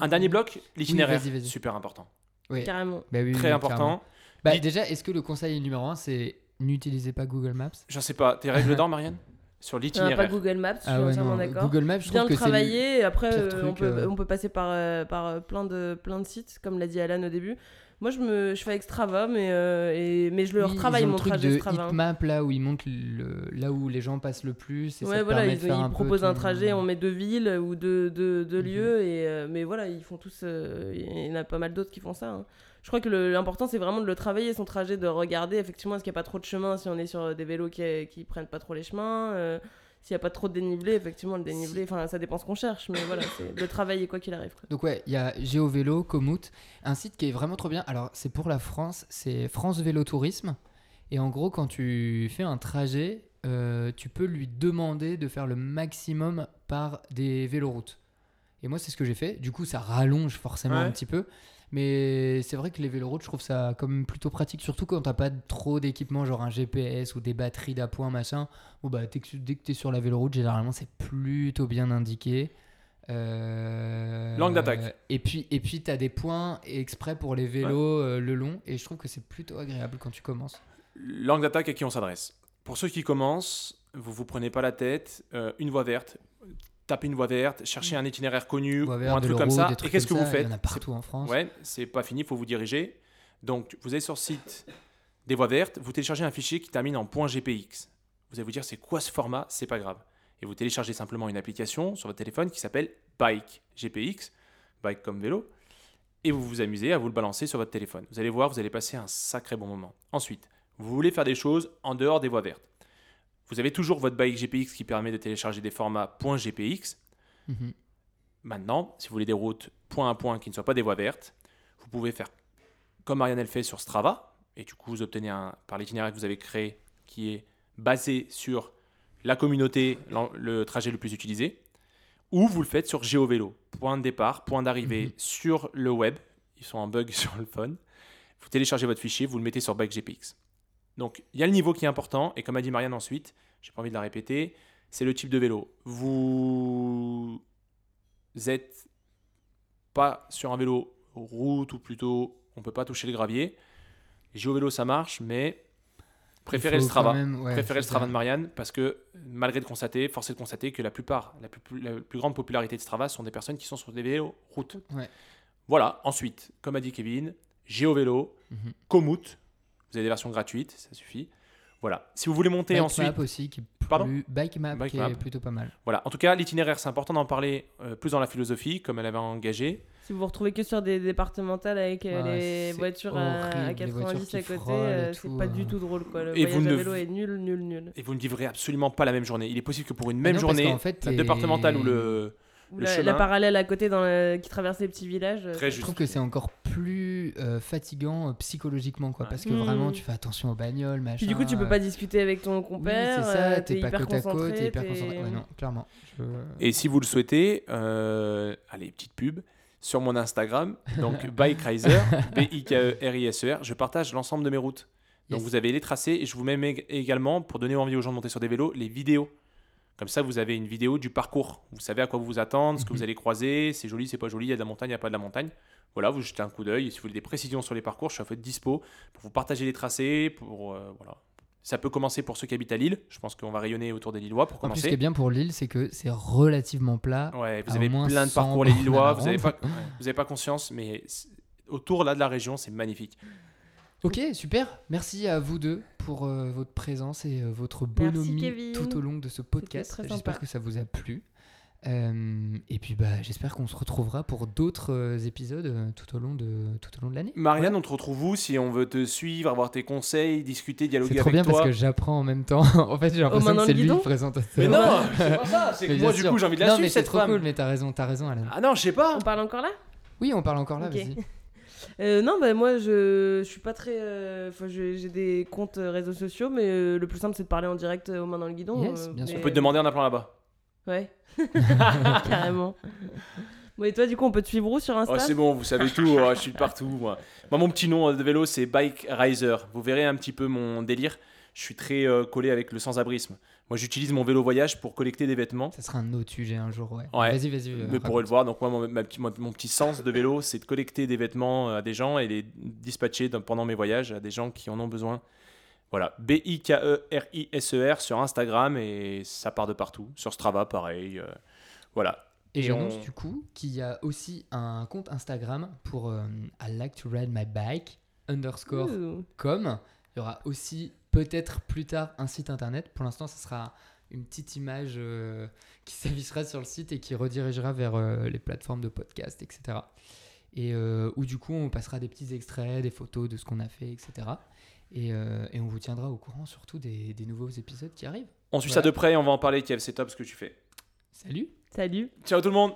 un dernier bloc, l'itinéraire, vas-y. super important. Carrément. Bah oui, oui, très oui, important. Bah, déjà, est-ce que le conseil numéro un, c'est n'utilisez pas Google Maps? Je sais pas, tes règles d'or, Marianne, sur n'a pas l'itinéraire. Google Maps, je suis Ah ouais, entièrement d'accord. Google Maps, je Bien trouve le que travailler, et après euh, on, peut, euh. on peut passer par, par plein, de, plein de sites, comme l'a dit Alan au début. Moi je, me, je fais avec Strava, mais, euh, et, mais je le Oui, retravaille ils ont mon le truc trajet de Strava. Heatmap là où ils montrent le, là où les gens passent le plus. Et ça Ouais, te voilà, ils, de faire ils un proposent trajet, on met deux villes ou deux, deux, deux Mhm. lieux, et, euh, mais voilà, ils font tous. euh, Il y en a pas mal d'autres qui font ça. hein. Je crois que l'important c'est vraiment de le travailler, son trajet, de regarder effectivement est-ce qu'il n'y a pas trop de chemin, si on est sur des vélos qui, qui prennent pas trop les chemins, euh, s'il n'y a pas trop de dénivelé, effectivement le dénivelé, enfin ça dépend ce qu'on cherche, mais voilà, c'est de le travailler quoi qu'il arrive. quoi. Donc ouais, il y a GeoVélo, Komoot, un site qui est vraiment trop bien. Alors c'est pour la France, c'est France Vélo Tourisme. Et en gros, quand tu fais un trajet, euh, tu peux lui demander de faire le maximum par des véloroutes. Et moi, c'est ce que j'ai fait. Du coup, ça rallonge forcément Ouais. un petit peu. Mais c'est vrai que les véloroutes, je trouve ça comme plutôt pratique, surtout quand t'as pas trop d'équipement, genre un GPS ou des batteries d'appoint, machin. Ou bah, dès que, dès que t'es sur la véloroute, généralement, c'est plutôt bien indiqué. Euh, Langue d'attaque. Et puis, et puis t'as des points exprès pour les vélos euh, le long. Et je trouve que c'est plutôt agréable quand tu commences. Langue d'attaque à qui on s'adresse? Pour ceux qui commencent, vous vous prenez pas la tête, euh, une voie verte, tapez une voie verte, cherchez un itinéraire connu ou un truc comme ça. Et qu'est-ce que vous faites Il y en a partout en France. Ouais, c'est pas fini, il faut vous diriger. Donc, vous allez sur le site des voies vertes, vous téléchargez un fichier qui termine en .gpx. Vous allez vous dire, c'est quoi ce format? C'est pas grave. Et vous téléchargez simplement une application sur votre téléphone qui s'appelle Bike GPX, Bike comme vélo, et vous vous amusez à vous le balancer sur votre téléphone. Vous allez voir, vous allez passer un sacré bon moment. Ensuite, vous voulez faire des choses en dehors des voies vertes. Vous avez toujours votre Bike GPX qui permet de télécharger des formats .gpx. Mhm. Maintenant, si vous voulez des routes point à point qui ne soient pas des voies vertes, vous pouvez faire comme Marianne elle fait sur Strava, et du coup vous obtenez un, par l'itinéraire que vous avez créé qui est basé sur la communauté, le trajet le plus utilisé, ou vous le faites sur GeoVélo, point de départ, point d'arrivée Mhm. sur le web, ils sont en bug sur le phone, vous téléchargez votre fichier, vous le mettez sur BikeGPX. Donc il y a le niveau qui est important, et comme a dit Marianne ensuite, j'ai pas envie de la répéter, c'est le type de vélo. Vous êtes pas sur un vélo route ou plutôt on peut pas toucher le gravier. GeoVélo ça marche, mais préférez le Strava. même- ouais, préférez le Strava de Marianne parce que malgré de constater, force est de constater que la plupart, la plus, la plus grande popularité de Strava sont des personnes qui sont sur des vélos route. Ouais. Voilà, ensuite, comme a dit Kevin, GeoVélo, Mhm. Komoot, vous avez des versions gratuites, ça suffit. Voilà, si vous voulez monter Bike ensuite, Map aussi, qui est Pardon plus... Bike Map, Bike qui Map. est plutôt pas mal. voilà. En tout cas, l'itinéraire, c'est important d'en parler euh, plus dans la philosophie, comme elle avait engagé. Si vous vous retrouvez que sur des départementales avec euh, Ouais, les voitures à, à horrible, les voitures 90 qui à côté, euh, c'est pas du tout drôle quoi. Le Et voyage vous à ne- vélo est nul, nul, nul. Et vous ne vivrez absolument pas la même journée. Il est possible que pour une Ah même non, journée, qu'en fait, la départementale ou le. Ou Le la, chemin. la parallèle à côté dans le- qui traverse les petits villages. euh, Très Je trouve que c'est encore plus euh, fatigant euh, psychologiquement, quoi, Ouais. parce que vraiment, tu fais attention aux bagnoles, machin. Puis du coup, tu peux pas discuter avec ton oui, compère. c'est ça, euh, t'es pas hyper côte à côte, concentré, t'es hyper t'es- concentré. Ouais, non, clairement. Je- Et si vous le souhaitez, euh, allez, petite pub, sur mon Instagram, donc Bike Riser, B-I-K-E-R-I-S-E-R, E je partage l'ensemble de mes routes. Donc Yes. vous avez les tracés et je vous mets ég- également, pour donner envie aux gens de monter sur des vélos, les vidéos. Comme ça, vous avez une vidéo du parcours. Vous savez à quoi vous vous attendre, ce que Mhm. vous allez croiser, c'est joli, c'est pas joli, il y a de la montagne, il n'y a pas de la montagne. Voilà, vous jetez un coup d'œil. Et si vous voulez des précisions sur les parcours, je suis à votre dispo pour vous partager les tracés. Pour, euh, voilà. Ça peut commencer pour ceux qui habitent à Lille. Je pense qu'on va rayonner autour des Lillois pour En plus, ce qui est commencer. bien pour l'île, c'est que c'est relativement plat. Ouais, vous avez plein de 100 parcours les Lillois, vous n'avez pas, ouais, pas conscience, mais autour là de la région, c'est magnifique. Ok, super. Merci à vous deux pour euh, votre présence et euh, votre bonhomie tout au long de ce podcast. J'espère que ça vous a plu. Euh, et puis bah, j'espère qu'on se retrouvera pour d'autres épisodes tout au long de, tout au long de l'année. Marianne, on te retrouve où si on veut te suivre, avoir tes conseils, discuter, dialoguer C'est trop avec bien toi parce que j'apprends en même temps. en fait, j'ai l'impression que c'est lui le guidon présentateur. Mais non, c'est pas ça. C'est que moi, du sûr. coup, j'ai envie de la Non, suivre mais c'est cette trop femme. cool, mais t'as raison, t'as raison, Alan. Ah non, je sais pas. On parle encore là? Oui, on parle encore là, vas-y. Euh, non, bah, moi je, je suis pas très. euh, Enfin, j'ai des comptes euh, réseaux sociaux, mais euh, le plus simple c'est de parler en direct euh, aux mains dans le guidon. Yes, bien sûr. On peut te demander un appelant là-bas. Ouais, carrément. Bon, et toi, du coup, on peut te suivre où sur Insta? Oh, c'est bon, vous savez tout, oh, je suis partout. Moi. Moi, mon petit nom de vélo, c'est Bike Riser. Vous verrez un petit peu mon délire. Je suis très euh, collé avec le sans-abrisme. Moi, j'utilise mon vélo voyage pour collecter des vêtements. Ça sera un autre sujet un jour, ouais. Ouais. Vas-y, vas-y. euh, Mais pour raconte. le voir, donc moi, mon, ma petit- mon- mon petit sens de vélo, c'est de collecter des vêtements à des gens et les dispatcher dans- pendant mes voyages à des gens qui en ont besoin. Voilà, E B-I-K-E-R-I-S-E-R sur Instagram et ça part de partout. Sur Strava, pareil. euh, voilà. Et Et j'annonce on- du coup qu'il y a aussi un compte Instagram pour euh, I like to ride my bike underscore Ouh. com. Il y aura aussi peut-être plus tard un site internet. Pour l'instant, ce sera une petite image euh, qui s'affichera sur le site et qui redirigera vers euh, les plateformes de podcast, etc. Et euh, où du coup, on passera des petits extraits, des photos de ce qu'on a fait, etc. Et, euh, et on vous tiendra au courant surtout des, des nouveaux épisodes qui arrivent. On suit Voilà. ça de près et on va en parler, Kev. C'est top ce que tu fais? Salut Salut Ciao tout le monde